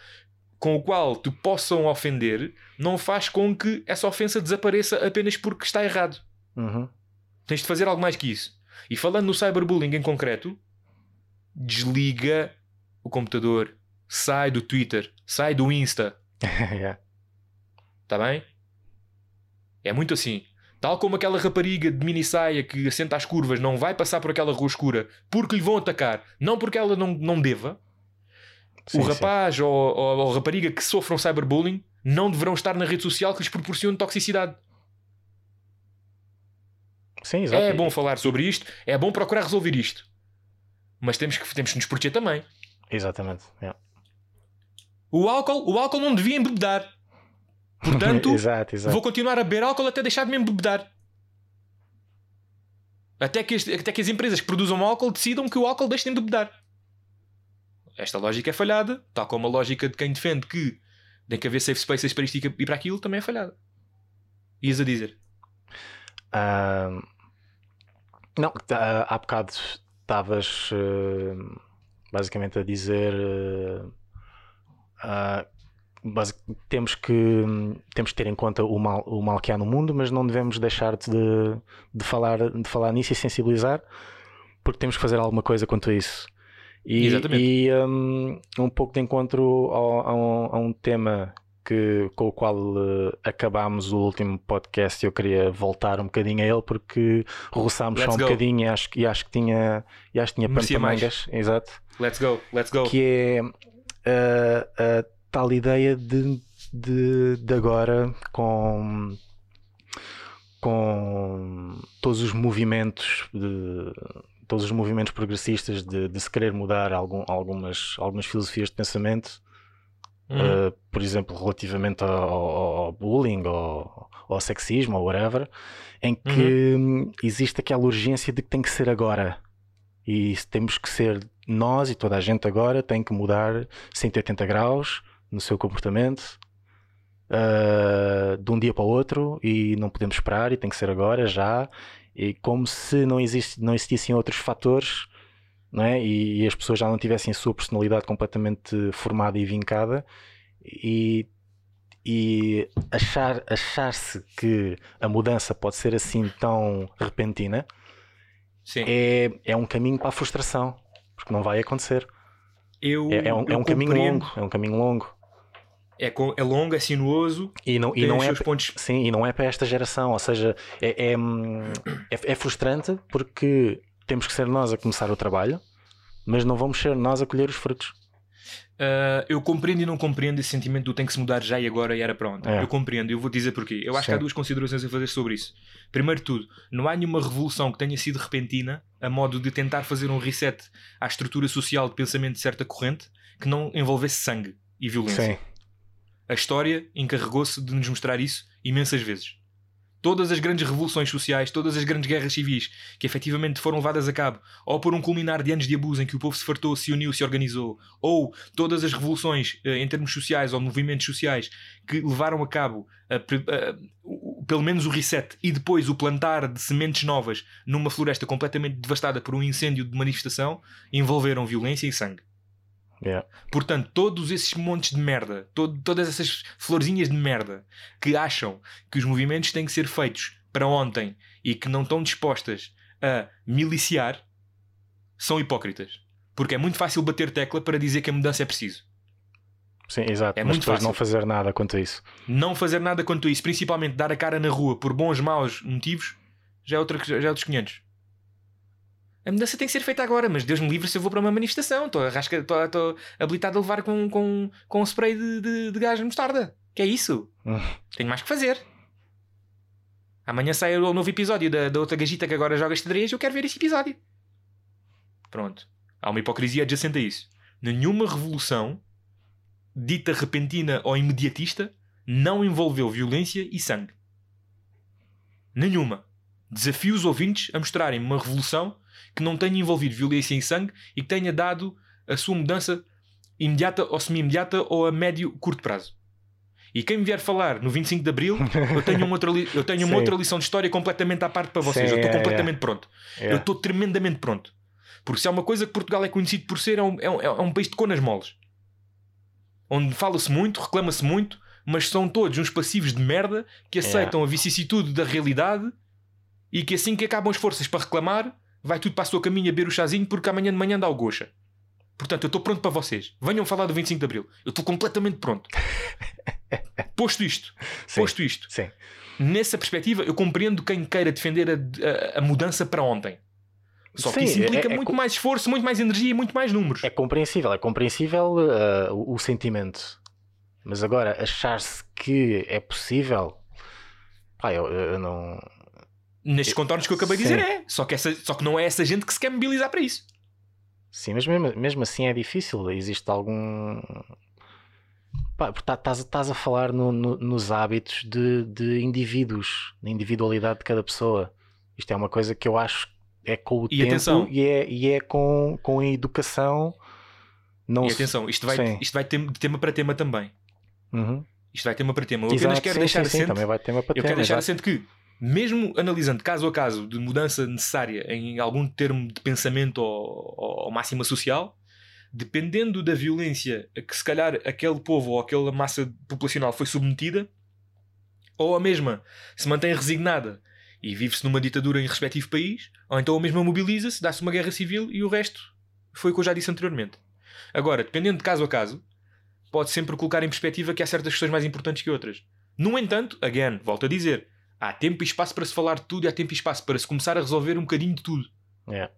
com o qual te possam ofender, não faz com que essa ofensa desapareça apenas porque está errado. Uhum. Tens de fazer algo mais que isso. E falando no cyberbullying em concreto, desliga o computador, sai do Twitter, sai do Insta, [LAUGHS] yeah. Está bem? É muito assim. Tal como aquela rapariga de mini saia que assenta às curvas não vai passar por aquela rua escura porque lhe vão atacar, não porque ela não, não deva, Sim, o sim. rapaz ou, ou, rapariga que sofram cyberbullying não deverão estar na rede social que lhes proporcione toxicidade. Sim, exato. É bom falar sobre isto, é bom procurar resolver isto. Mas temos que, temos que nos proteger também. Exatamente. yeah. O álcool, o álcool não devia embebedar. Portanto, [LAUGHS] exato, exato. Vou continuar a beber álcool até deixar de me embebedar. Até que, as, até que as empresas que produzam álcool decidam que o álcool deixe de embebedar. Esta lógica é falhada, tal como a lógica de quem defende que tem que haver safe spaces para isto e para aquilo também é falhada. Ias a dizer. Ah, não, há bocado estavas eh, basicamente a dizer eh, temos que temos que ter em conta o mal, o mal que há no mundo, mas não devemos deixar de, de, falar, de falar nisso e sensibilizar porque temos que fazer alguma coisa quanto a isso. E, Exatamente. e, um, um pouco de encontro ao- a, um, a um tema que, com o qual eh, acabámos o último podcast eu queria voltar um bocadinho a ele porque roçámos só um go. bocadinho e acho, que- e acho que tinha, e acho que tinha pano para mangas. Exato Let's go, let's go. que é a, a tal ideia de, de, de agora com com todos os movimentos de, todos os movimentos progressistas de, de se querer mudar algum, algumas, algumas filosofias de pensamento, uh, por exemplo, relativamente ao, ao- ao bullying ou ao sexismo ou whatever, em que hum, existe aquela urgência de que tem que ser agora. E temos que ser nós e toda a gente agora tem que mudar 180 graus no seu comportamento uh, de um dia para o outro e não podemos esperar e tem que ser agora, já. E como se não, existe, não existissem outros fatores não é? e, e as pessoas já não tivessem a sua personalidade completamente formada e vincada e, e achar, achar-se que a mudança pode ser assim tão repentina Sim. é, é um caminho para a frustração, porque não vai acontecer. Eu, É, é um, é um caminho longo, é um caminho longo. É, é longo, é sinuoso, E não, e não é pontos. Sim, e não é para esta geração, ou seja, é, é, hum, é- é frustrante porque temos que ser nós a começar o trabalho, mas não vamos ser nós a colher os frutos. Ah, eu compreendo e não compreendo esse sentimento do tem que se mudar já e agora e era para ontem. É. Eu compreendo, eu vou dizer porquê. Eu acho que há Sim. duas considerações a fazer sobre isso. Primeiro de tudo, não há nenhuma revolução que tenha sido repentina a modo de tentar fazer um reset à estrutura social de pensamento de certa corrente que não envolvesse sangue e violência. Sim, A história encarregou-se de nos mostrar isso imensas vezes. Todas as grandes revoluções sociais, todas as grandes guerras civis que efetivamente foram levadas a cabo, ou por um culminar de anos de abuso em que o povo se fartou, se uniu, se organizou, ou todas as revoluções eh, em termos sociais ou movimentos sociais que levaram a cabo o- o- pelo menos o reset e depois o plantar de sementes novas numa floresta completamente devastada por um incêndio de manifestação, envolveram violência e sangue. Yeah. Portanto, todos esses montes de merda, todo- todas essas florzinhas de merda que acham que os movimentos têm que ser feitos para ontem e que não estão dispostas a miliciar, são hipócritas. Porque é muito fácil bater tecla para dizer que a mudança é preciso. sim, exato. É mas muito fácil. não fazer nada quanto a isso. Não fazer nada quanto a isso, principalmente dar a cara na rua por bons, maus motivos, já é, outra, já é outros 500. A mudança tem que ser feita agora, mas Deus me livre se eu vou para uma manifestação. Estou, arrasca, estou, estou habilitado a levar com, com, com um spray de, de, de gás de mostarda. Que é isso? Hum. Tenho mais que fazer. Amanhã sai o novo episódio da, da outra gajita que agora joga xadrez. Eu quero ver esse episódio. Pronto. Há uma hipocrisia adjacente a isso. Nenhuma revolução, dita repentina ou imediatista, não envolveu violência e sangue. Nenhuma. Desafio os ouvintes a mostrarem uma revolução que não tenha envolvido violência e sangue e que tenha dado a sua mudança imediata ou semi-imediata ou a médio curto prazo. E quem me vier falar no 25 de Abril, eu tenho, uma outra, eu tenho uma [LAUGHS] outra lição de história completamente à parte para vocês. Sim, eu estou é, completamente pronto. Eu Yeah. estou tremendamente pronto. Porque se há uma coisa que Portugal é conhecido por ser, é um, é um, é um país de conas moles. Onde fala-se muito, reclama-se muito, mas são todos uns passivos de merda que aceitam a vicissitude da realidade e que assim que acabam as forças para reclamar, vai tudo para a sua caminha beber o chazinho porque amanhã de manhã dá o gocha. Portanto, eu estou pronto para vocês. Venham falar do 25 de Abril. Eu estou completamente pronto. [LAUGHS] Posto isto, Sim, posto isto, sim. nessa perspectiva, eu compreendo quem queira defender a, a- a mudança para ontem. Só que Sim, isso implica é- é muito co- mais esforço, muito mais energia e muito mais números. É compreensível, é compreensível uh, o, o sentimento. Mas agora, achar-se que é possível. Pá, eu, eu não. Nestes contornos que eu acabei de dizer, é. Só que, essa, só que não é essa gente que se quer mobilizar para isso. Sim, mas mesmo, mesmo assim é difícil. Existe algum. Pá, porque tá- estás estás a falar no- no- nos hábitos de, de indivíduos, na individualidade de cada pessoa. Isto é uma coisa que eu acho é com o E tempo atenção. e é, e é com, com a educação. Não e atenção, isto vai, Sim. isto vai de tema para tema também. Uhum. Isto vai tema para tema. Eu apenas quero sim, deixar sim, assente também vai ter uma Eu quero deixar assente que, mesmo analisando caso a caso de mudança necessária em algum termo de pensamento ou, máxima social, dependendo da violência a que se calhar aquele povo ou aquela massa populacional foi submetida, ou a mesma se mantém resignada e vive-se numa ditadura em respectivo país, ou então a mesma mobiliza-se, dá-se uma guerra civil e o resto foi o que eu já disse anteriormente. Agora, dependendo de caso a caso, pode sempre colocar em perspectiva que há certas questões mais importantes que outras. No entanto, again, volto a dizer, há tempo e espaço para se falar de tudo e há tempo e espaço para se começar a resolver um bocadinho de tudo. É.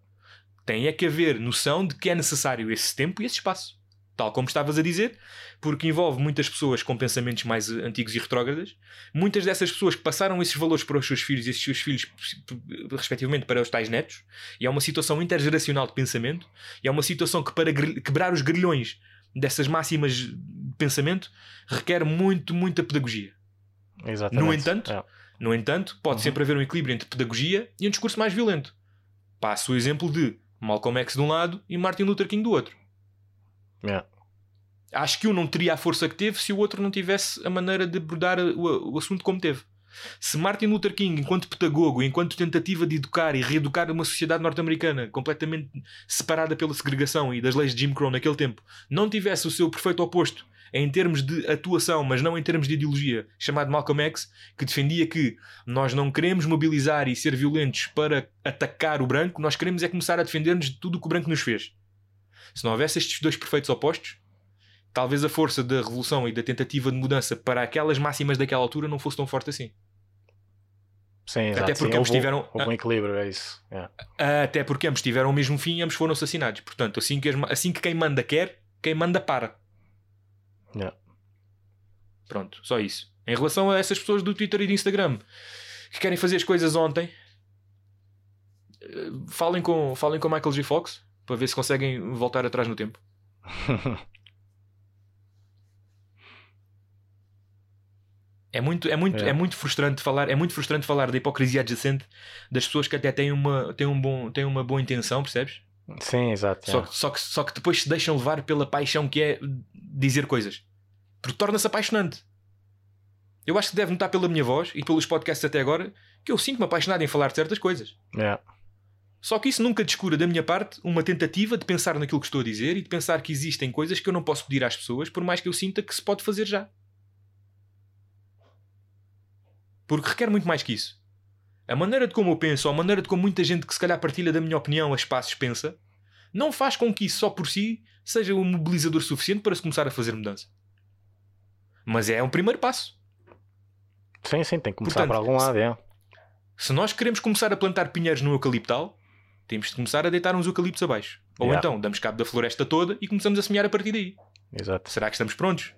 Tem é que haver noção de que é necessário esse tempo e esse espaço. Tal como estavas a dizer, porque envolve muitas pessoas com pensamentos mais eh, antigos e retrógradas. Muitas dessas pessoas que passaram esses valores para os seus filhos e esses seus filhos, respectivamente, para os tais netos. E é uma situação intergeracional de pensamento. E é uma situação que, para quebrar os grilhões dessas máximas de pensamento, requer muito, muita pedagogia. Exatamente. No entanto, É. No entanto, pode Uhum. sempre haver um equilíbrio entre pedagogia e um discurso mais violento. Passo o exemplo de Malcolm X de um lado e Martin Luther King do outro. É. Acho que um não teria a força que teve se o outro não tivesse a maneira de abordar o, o assunto como teve. Se Martin Luther King, enquanto pedagogo, enquanto tentativa de educar e reeducar uma sociedade norte-americana completamente separada pela segregação e das leis de Jim Crow naquele tempo, não tivesse o seu perfeito oposto em termos de atuação, mas não em termos de ideologia, chamado Malcolm X, que defendia que nós não queremos mobilizar e ser violentos para atacar o branco, nós queremos é começar a defender-nos de tudo o que o branco nos fez. Se não houvesse estes dois perfeitos opostos, talvez a força da revolução e da tentativa de mudança para aquelas máximas daquela altura não fosse tão forte assim. Sim, exato. Até porque sim. ambos houve, tiveram- houve um equilíbrio, é isso. É. Até porque ambos tiveram o mesmo fim e ambos foram assassinados. Portanto, assim que, as assim que quem manda quer, quem manda para. É. Pronto, só isso. Em relação a essas pessoas do Twitter e do Instagram que querem fazer as coisas ontem, eh, falem com, falem com Michael J. Fox para ver se conseguem voltar atrás no tempo. [LAUGHS] É muito, é, muito, É. é muito frustrante falar, é muito frustrante falar da hipocrisia adjacente das pessoas que até têm uma, têm um bom, têm uma boa intenção, percebes? Sim, exato. Só, é. só, que, só que depois se deixam levar pela paixão que é dizer coisas. Porque torna-se apaixonante. Eu acho que deve notar pela minha voz e pelos podcasts até agora que eu sinto-me apaixonado em falar de certas coisas. É. Só que isso nunca descura da minha parte uma tentativa de pensar naquilo que estou a dizer e de pensar que existem coisas que eu não posso pedir às pessoas, por mais que eu sinta que se pode fazer já. Porque requer muito mais que isso. A maneira de como eu penso, ou a maneira de como muita gente que se calhar partilha da minha opinião a espaços pensa, não faz com que isso só por si seja um mobilizador suficiente para se começar a fazer mudança. Mas é um primeiro passo. Sim, sim, tem que começar Portanto, por algum lado. É. Se nós queremos começar a plantar pinheiros no eucaliptal, temos de começar a deitar uns eucaliptos abaixo. Ou Yeah. então damos cabo da floresta toda e começamos a semear a partir daí. Exato. Será que estamos prontos?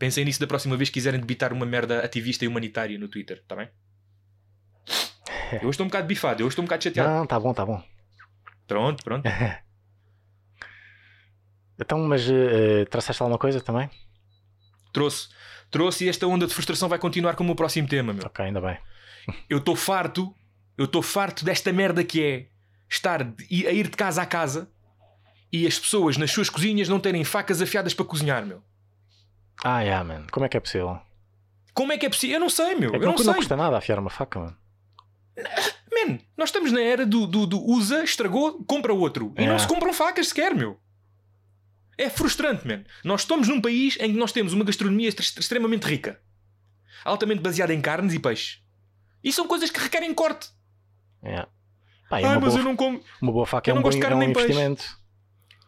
Pensem nisso da próxima vez que quiserem debitar uma merda ativista e humanitária no Twitter, está bem? [LAUGHS] Eu hoje estou um bocado bifado, eu hoje estou um bocado chateado. Não, tá bom, tá bom. Pronto, pronto. [LAUGHS] Então, mas eh, traçaste alguma coisa também? Trouxe. Trouxe e esta onda de frustração vai continuar como o próximo tema, meu. Ok, ainda bem. Eu estou farto, eu estou farto desta merda que é estar de- a ir de casa a casa e as pessoas nas suas cozinhas não terem facas afiadas para cozinhar, meu. Ah, yeah, man. Como é que é possível? Como é que é possível? Eu não sei, meu. É que eu não, não não sei. custa nada afiar uma faca, mano. Man, nós estamos na era do, do, do usa, estragou, compra outro. E É. não se compram facas sequer, meu. É frustrante, man. Nós estamos num país em que nós temos uma gastronomia extre- extremamente rica. Altamente baseada em carnes e peixes. E são coisas que requerem corte. Yeah. Pá, uma, mas boa, eu não como. uma boa faca eu é um, não bom, é um nem peixe. investimento.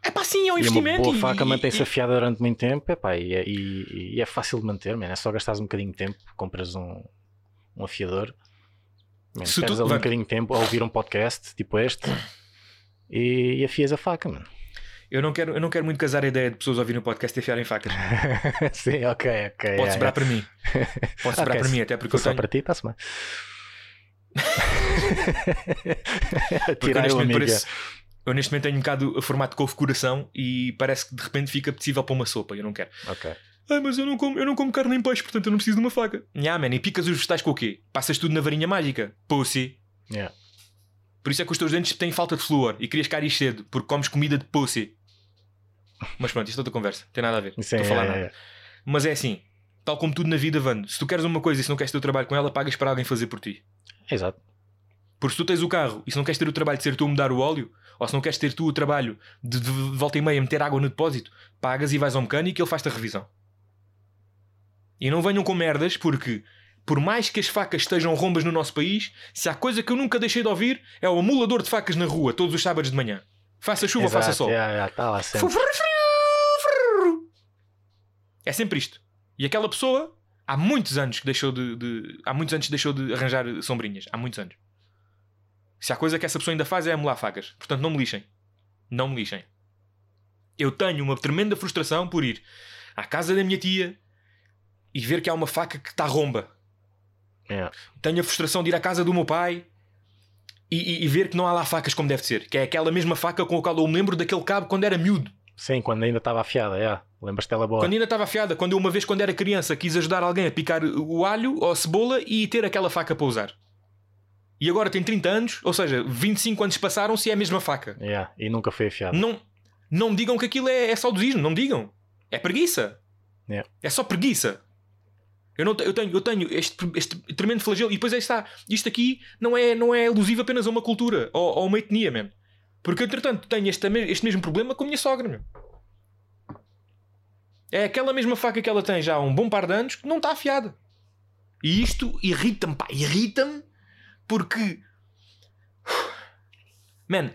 É pá, sim, é um E uma investimento. boa e- faca mantém-se afiada durante muito tempo epá, e, é- e- e é fácil de manter, man. é só gastares um bocadinho de tempo, compras um, um afiador, man, Se tu- um bocadinho de tempo a ouvir um podcast tipo este e, e afias a faca, mano. Eu não, quero, eu não quero muito casar a ideia de pessoas ouvirem o podcast e afiarem facas. [LAUGHS] Sim, ok, ok. Pode yeah, sobrar yeah. para mim. Pode sobrar Ok, para mim, até porque eu só tenho. para ti, está-se bem. [LAUGHS] Tirar neste, o momento eu neste momento tenho um bocado o formato de couve-coração e parece que de repente fica possível para uma sopa. Eu não quero. Ok. Ah, mas eu não como, eu não como carne nem peixe, portanto eu não preciso de uma faca. Nha, man, e picas os vegetais com o quê? Passas tudo na varinha mágica? Pussy. Yeah. Por isso é que os teus dentes têm falta de flúor e querias cair cedo, porque comes comida de pussy. Mas pronto, isto é outra conversa. Tem nada a ver. Não Sim, Estou a falar é, nada. é. Mas é assim. Tal como tudo na vida, Vando. Se tu queres uma coisa e se não queres ter o trabalho com ela, pagas para alguém fazer por ti. Exato. Porque se tu tens o carro e se não queres ter o trabalho de ser tu a mudar o óleo, ou se não queres ter tu o trabalho de, de volta e meia meter água no depósito, pagas e vais ao mecânico e ele faz-te a revisão. E não venham com merdas, porque por mais que as facas estejam rombas no nosso país, se há coisa que eu nunca deixei de ouvir é o amulador de facas na rua, todos os sábados de manhã. Faça chuva ou faça Exato, sol. tá lá sempre. É sempre isto. E aquela pessoa, há muitos anos que deixou de, de- há muitos anos que deixou de arranjar sombrinhas. Há muitos anos. Se há coisa que essa pessoa ainda faz é amolar facas. Portanto, não me lixem. Não me lixem. Eu tenho uma tremenda frustração por ir à casa da minha tia e ver que há uma faca que está romba. Yeah. Tenho a frustração de ir à casa do meu pai e, e- e ver que não há lá facas como deve ser. Que é aquela mesma faca com a qual eu me lembro daquele cabo quando era miúdo. Sim, quando ainda estava afiada, yeah. lembras-te dela boa. Quando ainda estava afiada. Quando eu uma vez, quando era criança, quis ajudar alguém a picar o alho ou a cebola e ter aquela faca para usar. E agora tem 30 anos, ou seja, 25 anos passaram se é a mesma faca. Yeah, E nunca foi afiada. Não, não me digam que aquilo é, é saudosismo, não me digam. É preguiça. Yeah. É só preguiça. Eu, não, eu tenho, eu tenho este, este tremendo flagelo. E depois aí está. Isto aqui não é, não é elusivo apenas a uma cultura ou, a uma etnia, mesmo. Porque entretanto, tenho este, este mesmo problema com a minha sogra, meu. É aquela mesma faca que ela tem já há um bom par de anos que não está afiada. E isto irrita-me, pá. Irrita-me porque. Man,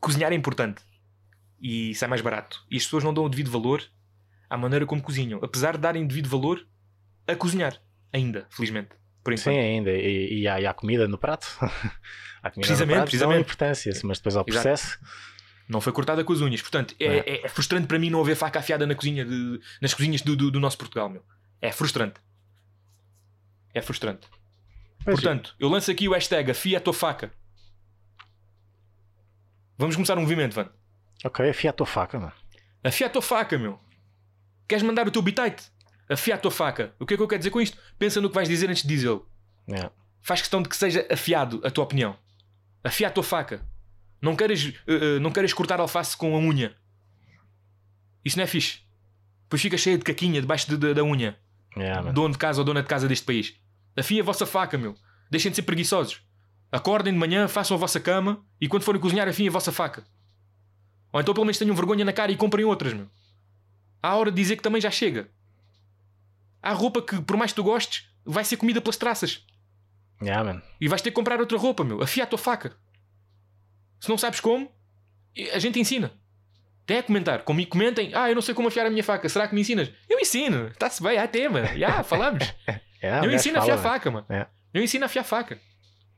cozinhar é importante. E isso é mais barato. E as pessoas não dão o devido valor à maneira como cozinham. Apesar de darem devido valor a cozinhar. Ainda, felizmente. Por enquanto. Sim, ainda. E, e há, e há comida no prato. [LAUGHS] há comida Precisamente, no prato, precisamente. dão importância, mas depois ao Exato. processo. Não foi cortada com as unhas. Portanto, é, é- é frustrante para mim não haver faca afiada na cozinha de- nas cozinhas do, do- do nosso Portugal, meu. É frustrante. É frustrante. Pois, Portanto, eu lanço aqui o hashtag afia a tua faca. Vamos começar um movimento, Van. Ok, afia a tua faca, mano. Afia a tua faca, meu. Queres mandar o teu bitite? Afia a tua faca. O que é que eu quero dizer com isto? Pensa no que vais dizer antes de dizê-lo. Yeah. Faz questão de que seja afiado a tua opinião. Afia a tua faca. Não queres, eh, eh, não queres cortar alface com a unha. Isso não é fixe. Depois fica cheia de caquinha debaixo de- de- da unha. Yeah, man. Dono de casa ou dona de casa deste país. Afiem a vossa faca, meu. Deixem de ser preguiçosos. Acordem de manhã, façam a vossa cama e quando forem cozinhar, afiem a vossa faca. Ou então pelo menos tenham vergonha na cara e comprem outras, meu. Há hora de dizer que também já chega. Há roupa que, por mais que tu gostes, vai ser comida pelas traças. Yeah, man. E vais ter que comprar outra roupa, meu. Afia a tua faca. Se não sabes como, a gente ensina. Até a comentar. Comigo comentem. Ah, eu não sei como afiar a minha faca. Será que me ensinas? Eu ensino. Está-se bem, há tema. Já, falamos. [LAUGHS] Yeah, eu ensino a afiar man. faca, mano. É. Eu ensino a afiar faca.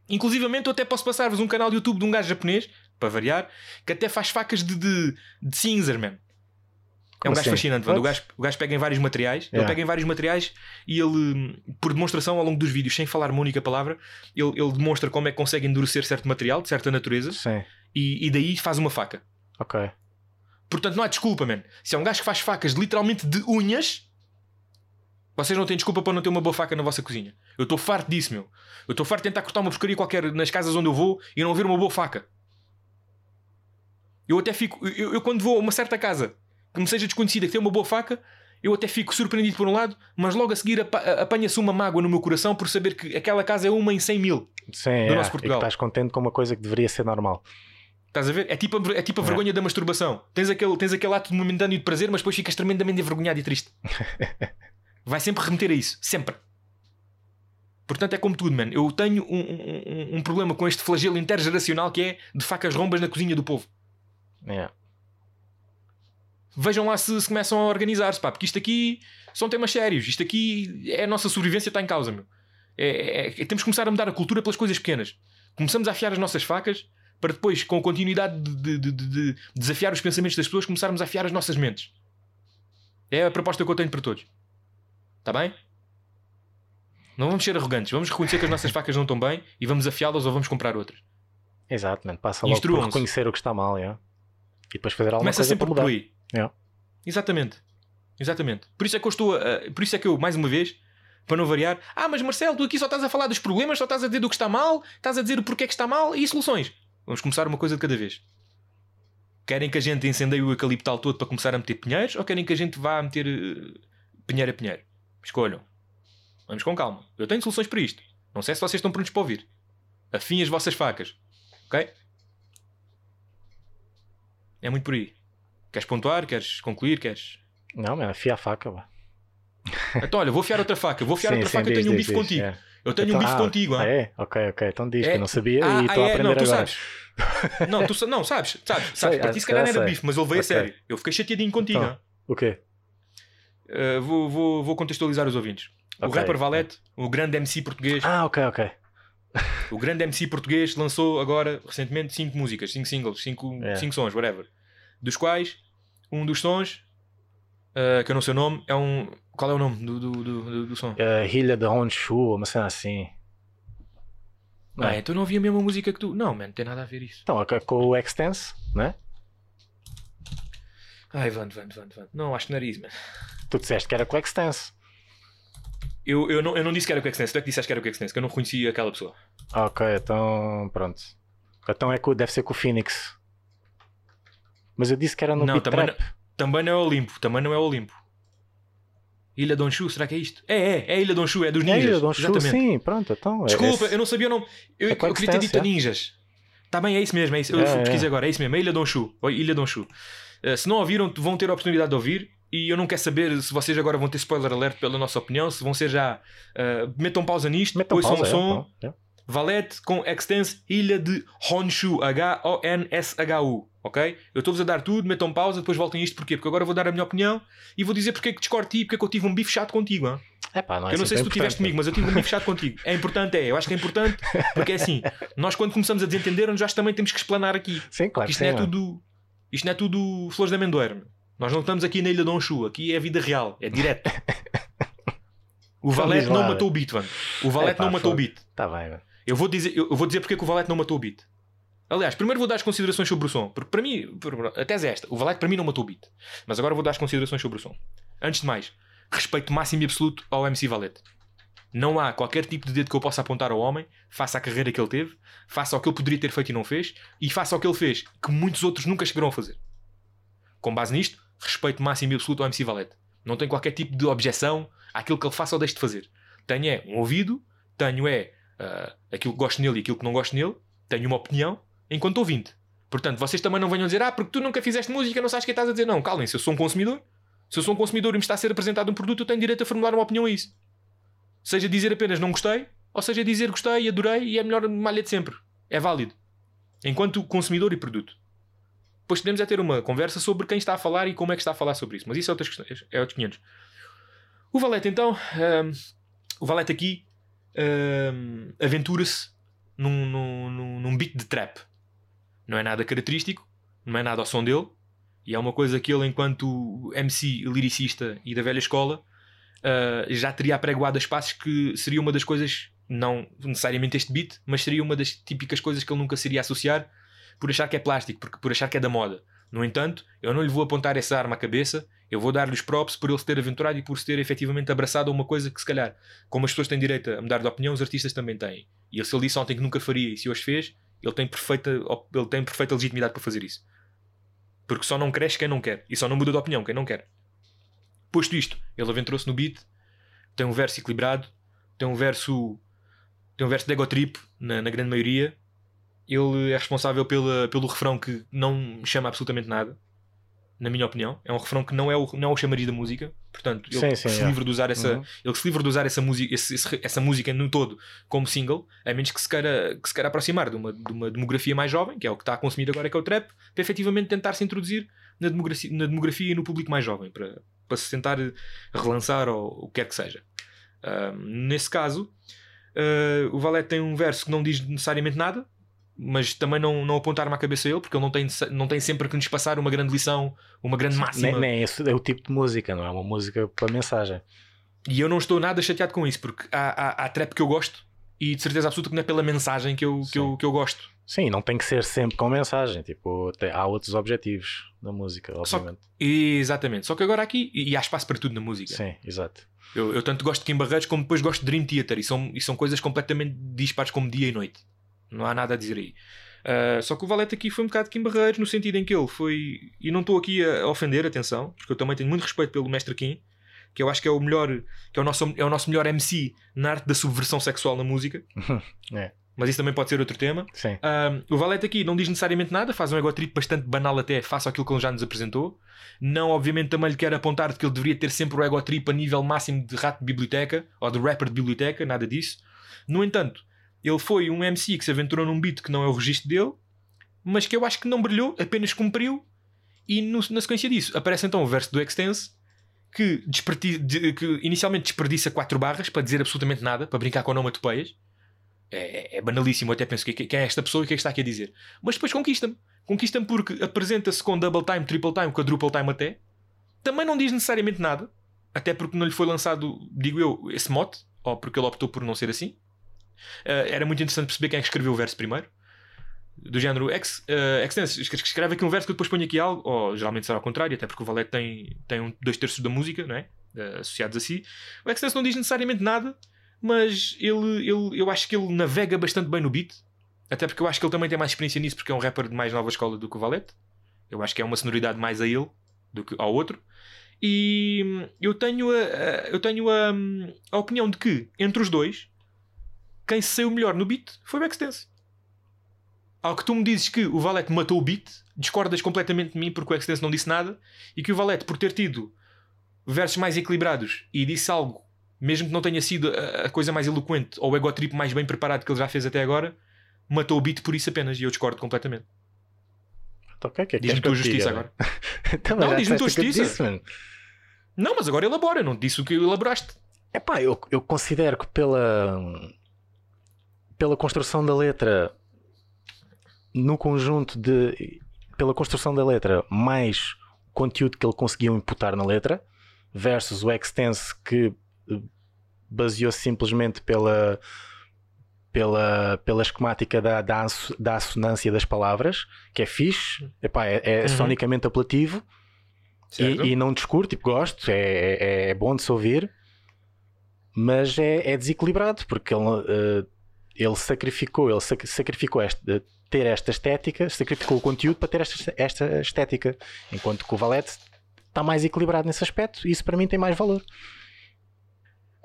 Inclusivamente, eu até posso passar-vos um canal de YouTube de um gajo japonês, para variar, que até faz facas de, de, de cinzas, man. É um gajo fascinante. O gajo, o gajo pega em vários materiais, ele Yeah. pega em vários materiais e ele, por demonstração ao longo dos vídeos, sem falar uma única palavra, ele, ele demonstra como é que consegue endurecer certo material, de certa natureza, Sim. e, e daí faz uma faca. Ok. Portanto, não há desculpa, man. Se é um gajo que faz facas literalmente de unhas, vocês não têm desculpa para não ter uma boa faca na vossa cozinha. Eu estou farto disso, meu. Eu estou farto de tentar cortar uma porcaria qualquer nas casas onde eu vou e não ver uma boa faca. Eu até fico. Eu, eu quando vou a uma certa casa que me seja desconhecida que tem uma boa faca, eu até fico surpreendido por um lado, mas logo a seguir apa- apanha-se uma mágoa no meu coração por saber que aquela casa é uma em 100 mil. Sim, Do yeah. nosso E Portugal. estás contente com uma coisa que deveria ser normal. Estás a ver? É tipo a, é tipo a É. vergonha da masturbação. Tens aquele, tens aquele ato momentâneo de prazer, mas depois ficas tremendamente envergonhado e triste. [LAUGHS] Vai sempre remeter a isso. Sempre. Portanto, é como tudo, man. Eu tenho um, um- um- problema com este flagelo intergeracional que é de facas rombas na cozinha do povo. Yeah. Vejam lá se, se começam a organizar-se, pá, porque isto aqui são temas sérios. Isto aqui é a nossa sobrevivência está em causa, meu. É, é- é- temos que começar a mudar a cultura pelas coisas pequenas. Começamos a afiar as nossas facas para depois, com a continuidade de, de- de- de desafiar os pensamentos das pessoas, começarmos a afiar as nossas mentes. É a proposta que eu tenho para todos. Está bem? Não vamos ser arrogantes. Vamos reconhecer que as nossas facas não estão bem e vamos afiá-las ou vamos comprar outras. Exato, man. Passa logo por reconhecer o que está mal, yeah. E depois fazer alguma Começa coisa sempre para por mudar. aí. Yeah. Exatamente. Exatamente. Por isso é que eu estou a, por isso é que eu, mais uma vez, para não variar, ah, mas Marcelo, tu aqui só estás a falar dos problemas, só estás a dizer do que está mal, estás a dizer o porquê que está mal e soluções. Vamos começar uma coisa de cada vez. Querem que a gente incendeie o eucaliptal todo para começar a meter pinheiros ou querem que a gente vá a meter eh, pinheiro a pinheiro? Escolham. Vamos com calma. Eu tenho soluções para isto. Não sei se vocês estão prontos para ouvir. Afiem as vossas facas. Ok? É muito por aí. Queres pontuar? Queres concluir? Queres. Não, man, afia a faca, pá. Então, olha, vou afiar outra faca. Vou afiar Sim, outra sim, faca diz, tenho um diz, bife diz, contigo. é. Eu tenho Então, um bife ah, contigo. Ah, é? Ok, ok. Então diz que É- eu não sabia Ah, e estou ah, a é? aprender Não, tu agora. sabes. Não, tu não, sabes, sabes, [LAUGHS] sabes. Sei, para ti se calhar calhar era sei. bife, mas eu levei a Ok. sério. Eu fiquei chateadinho contigo. Então. ah. O quê? Uh, vou, vou, vou contextualizar os ouvintes. O Ok. rapper Valete, o grande MC português, Ah, ok, ok. o grande MC português lançou agora recentemente 5 músicas, 5 singles, 5 É. sons, whatever. Dos quais um dos sons, uh, que eu não sei o nome, é um. Qual é o nome do, do, do, do- som? A Ilha de Honshu, uma cena assim. Não Ah, é? então não havia a mesma música que tu. Não, mano, não tem nada a ver isso. Então, é com o Extense, né? Ai, Vando, Vando, Vando, Vando. Não, acho que nariz, mano. Tu disseste que era com o Extense. Eu, eu, não, eu não disse que era o Quexness, tu é que disseste que era o Quexness, que eu não conhecia aquela pessoa. Ok, então pronto. Então é com, deve ser com o Phoenix. Mas eu disse que era no Não, também Trap. Também não é Olimpo, também não é Olimpo. Ilha Donshu, será que é isto? É, é, é Ilha Donshu, é dos É ninjas. Ilha de Honshu, exatamente. sim, pronto. Então, é- Desculpa, é- eu não sabia o nome. Eu, É eu queria ter dito ninjas. Está bem, é isso mesmo, é isso. Eu É, fui é. pesquisei agora, é isso mesmo, é Ilha Donshu. Ilha Donshu. Uh, se não ouviram, vão ter a oportunidade de ouvir. E eu não quero saber se vocês agora vão ter spoiler alert pela nossa opinião, se vão ser já. uh, metam pausa nisto, Metam ouçam pausa, é, som. é. Valete com Extense Ilha de Honshu, H-O-N-S-H-U, ok? Eu estou-vos a dar tudo, metam pausa, depois voltem isto porquê? Porque agora vou dar a minha opinião e vou dizer porque é que discordo ti, porque é que eu tive um bife chato contigo. hã? Epá, não é eu não assim sei se tu tiveste comigo, mas eu tive um bife chato contigo. É importante, é. Eu acho que é importante porque é assim, nós quando começamos a desentender-nos, já também temos que explanar aqui. Sim, claro isto sim. não é tudo. Isto não é tudo flores de amendoeiro. Nós não estamos aqui na Ilha de Honshu, aqui é a vida real, é direto. [LAUGHS] O Então Valete não matou o beat, mano. O Valete não matou o beat. Tá bem, mano. Eu vou dizer, eu vou dizer porque é que o Valete não matou o beat. Aliás, primeiro vou dar as considerações sobre o som. Porque para mim, a tese é esta: o Valete para mim não matou o beat. Mas agora vou dar as considerações sobre o som. Antes de mais, respeito máximo e absoluto ao MC Valete. Não há qualquer tipo de dedo que eu possa apontar ao homem, faça a carreira que ele teve, faça o que ele poderia ter feito e não fez, e faça o que ele fez, que muitos outros nunca chegaram a fazer. Com base nisto, respeito máximo e absoluto ao MC Valete. Não tenho qualquer tipo de objeção àquilo que ele faça ou deixe de fazer. Tenho é um ouvido, tenho é ah, aquilo que gosto nele e aquilo que não gosto nele, tenho uma opinião enquanto ouvinte. Portanto, vocês também não venham dizer, ah, porque tu nunca fizeste música, não sabes o que estás a dizer. Não, calem-se, eu sou um consumidor. Se eu sou um consumidor e me está a ser apresentado um produto, eu tenho direito a formular uma opinião a isso. Seja dizer apenas não gostei, ou seja dizer gostei, adorei e é a melhor malha de sempre. É válido. Enquanto consumidor e produto. Depois podemos é ter uma conversa sobre quem está a falar e como é que está a falar sobre isso. Mas isso é outras questões, é outros 500. O Valete, então, ahm, o Valete aqui ahm, aventura-se num, num, num beat de trap. Não é nada característico, não é nada ao som dele, e é uma coisa que ele, enquanto MC liricista e da velha escola, ah, já teria apregoado a espaços que seria uma das coisas, não necessariamente este beat, mas seria uma das típicas coisas que ele nunca seria associar por achar que é plástico, porque, por achar que é da moda. No entanto, eu não lhe vou apontar essa arma à cabeça, eu vou dar-lhe os props por ele se ter aventurado e por se ter efetivamente abraçado a uma coisa que, se calhar, como as pessoas têm direito a mudar de opinião, os artistas também têm. E se ele disse ontem que nunca faria e se hoje fez, ele tem perfeita, ele tem perfeita legitimidade para fazer isso. Porque só não cresce quem não quer. E só não muda de opinião quem não quer. Posto isto, ele aventurou-se no beat, tem um verso equilibrado, tem um verso. Tem um verso de ego trip, na, na grande maioria. Ele é responsável pela, pelo refrão que não chama absolutamente nada, na minha opinião. É um refrão que não é o, não é o chamariz da música. Portanto, ele Sim, sim, se é. livra de usar essa, Uhum. ele se livra de usar essa música, esse- esse- essa música no todo como single, a menos que se queira, que se queira aproximar de uma, de uma demografia mais jovem, que é o que está a consumir agora, que é o trap, para efetivamente tentar se introduzir na demografia, na demografia e no público mais jovem, para, para se tentar relançar ou o que quer que seja. Ahm, nesse caso, ah, o Valete tem um verso que não diz necessariamente nada, mas também não, não apontar-me à cabeça a ele, porque ele não tem, não tem sempre que nos passar uma grande lição, uma grande máxima. Nem, nem esse é o tipo de música, não é uma música para mensagem. E eu não estou nada chateado com isso, porque há, há, há trap que eu gosto e de certeza absoluta que não é pela mensagem que eu, que eu, que eu gosto. Sim, não tem que ser sempre com mensagem. Tipo, tem- há outros objetivos na música, Só- obviamente. Exatamente. Só que agora aqui, e e há espaço para tudo na música. Sim, exato. Eu, eu tanto gosto de Kim Barreiros como depois gosto de Dream Theater e são, e são coisas completamente dispares como dia e noite. Não há nada a dizer aí. Ah, só que o Valete aqui foi um bocado Kim Barreiros no sentido em que ele foi. E não estou aqui a ofender, atenção, porque eu também tenho muito respeito pelo Mestre Kim, que eu acho que é o melhor, que é o nosso, é o nosso melhor MC na arte da subversão sexual na música. [LAUGHS] É. Mas isso também pode ser outro tema. Sim. Um, o Valete aqui não diz necessariamente nada, faz um ego trip bastante banal até face àquilo que ele já nos apresentou. Não, obviamente, também lhe quero apontar de que ele deveria ter sempre o ego trip a nível máximo de rato de biblioteca ou de rapper de biblioteca, nada disso. No entanto, ele foi um MC que se aventurou num beat que não é o registro dele, mas que eu acho que não brilhou, apenas cumpriu. E no- na sequência disso aparece então o verso do Extense que, de- que inicialmente desperdiça quatro barras para dizer absolutamente nada, para brincar com onomatopeias. É, é banalíssimo, eu até penso que, que, que é esta pessoa e o que é que está aqui a dizer. Mas depois conquista-me. Conquista-me porque apresenta-se com double time, triple time, quadruple time até. Também não diz necessariamente nada. Até porque não lhe foi lançado, digo eu, esse mote. Ou porque ele optou por não ser assim. Uh, era muito interessante perceber quem é que escreveu o verso primeiro. Do género ex, uh, Extense, escreve aqui um verso que eu depois ponho aqui algo, ou geralmente será ao contrário, até porque o Valete tem, tem um, dois terços da música, não é? Uh, associados a si. O Extense não diz necessariamente nada, mas ele, ele, eu acho que ele navega bastante bem no beat. Até porque eu acho que ele também tem mais experiência nisso, porque é um rapper de mais nova escola do que o Valete. Eu acho que é uma sonoridade mais a ele do que ao outro. E eu tenho a, a eu tenho a, a opinião de que, entre os dois, quem saiu melhor no beat foi o Extense. Ao que tu me dizes que o Valete matou o beat, discordas completamente de mim porque o Extense não disse nada e que o Valete, por ter tido versos mais equilibrados e disse algo, mesmo que não tenha sido a, coisa mais eloquente ou o ego trip mais bem preparado que ele já fez até agora, matou o beat por isso apenas e eu discordo completamente. Então, okay, que é que diz-me tua justiça agora. [LAUGHS] então, não, diz-me tua justiça. Disse, não, mas agora elabora, não disse o que elaboraste. É pá, eu, eu considero que pela, pela construção da letra no conjunto de. pela construção da letra, mais conteúdo que ele conseguiu imputar na letra, versus o Extense que eh, baseou-se simplesmente pela, pela, pela esquemática da, da, da assonância das palavras, que é fixe, epá, é, é uhum. sonicamente apelativo e, e, não discurso, tipo, gosto, é, é, é, bom de se ouvir, mas é, é desequilibrado porque ele, uh, ele sacrificou, ele sacrificou esta ter esta estética, sacrificou o conteúdo para ter esta, esta estética, enquanto que o Valete está mais equilibrado nesse aspecto e isso para mim tem mais valor.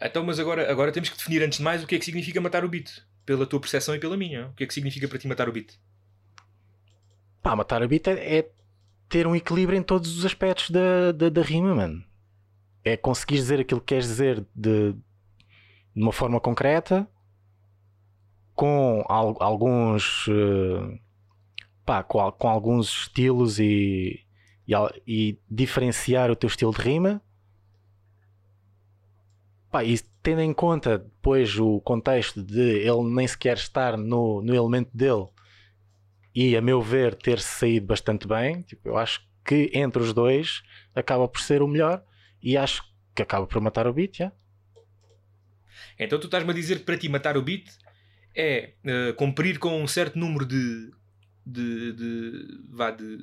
Então, mas agora, agora temos que definir antes de mais o que é que significa matar o beat, pela tua percepção e pela minha. O que é que significa para ti matar o beat? Pá, matar o beat é, é ter um equilíbrio em todos os aspectos da, da, da rima, mano. É conseguir dizer aquilo que queres dizer de, de uma forma concreta com al alguns uh, pá, com, com, alguns estilos e, e, e, diferenciar o teu estilo de rima pá, e tendo em conta depois o contexto de ele nem sequer estar no, no elemento dele e a meu ver ter saído bastante bem tipo, eu acho que entre os dois acaba por ser o melhor e acho que acaba por matar o beat yeah? então tu estás-me a dizer que para ti matar o beat é uh, cumprir com um certo número de de, de, vá, de,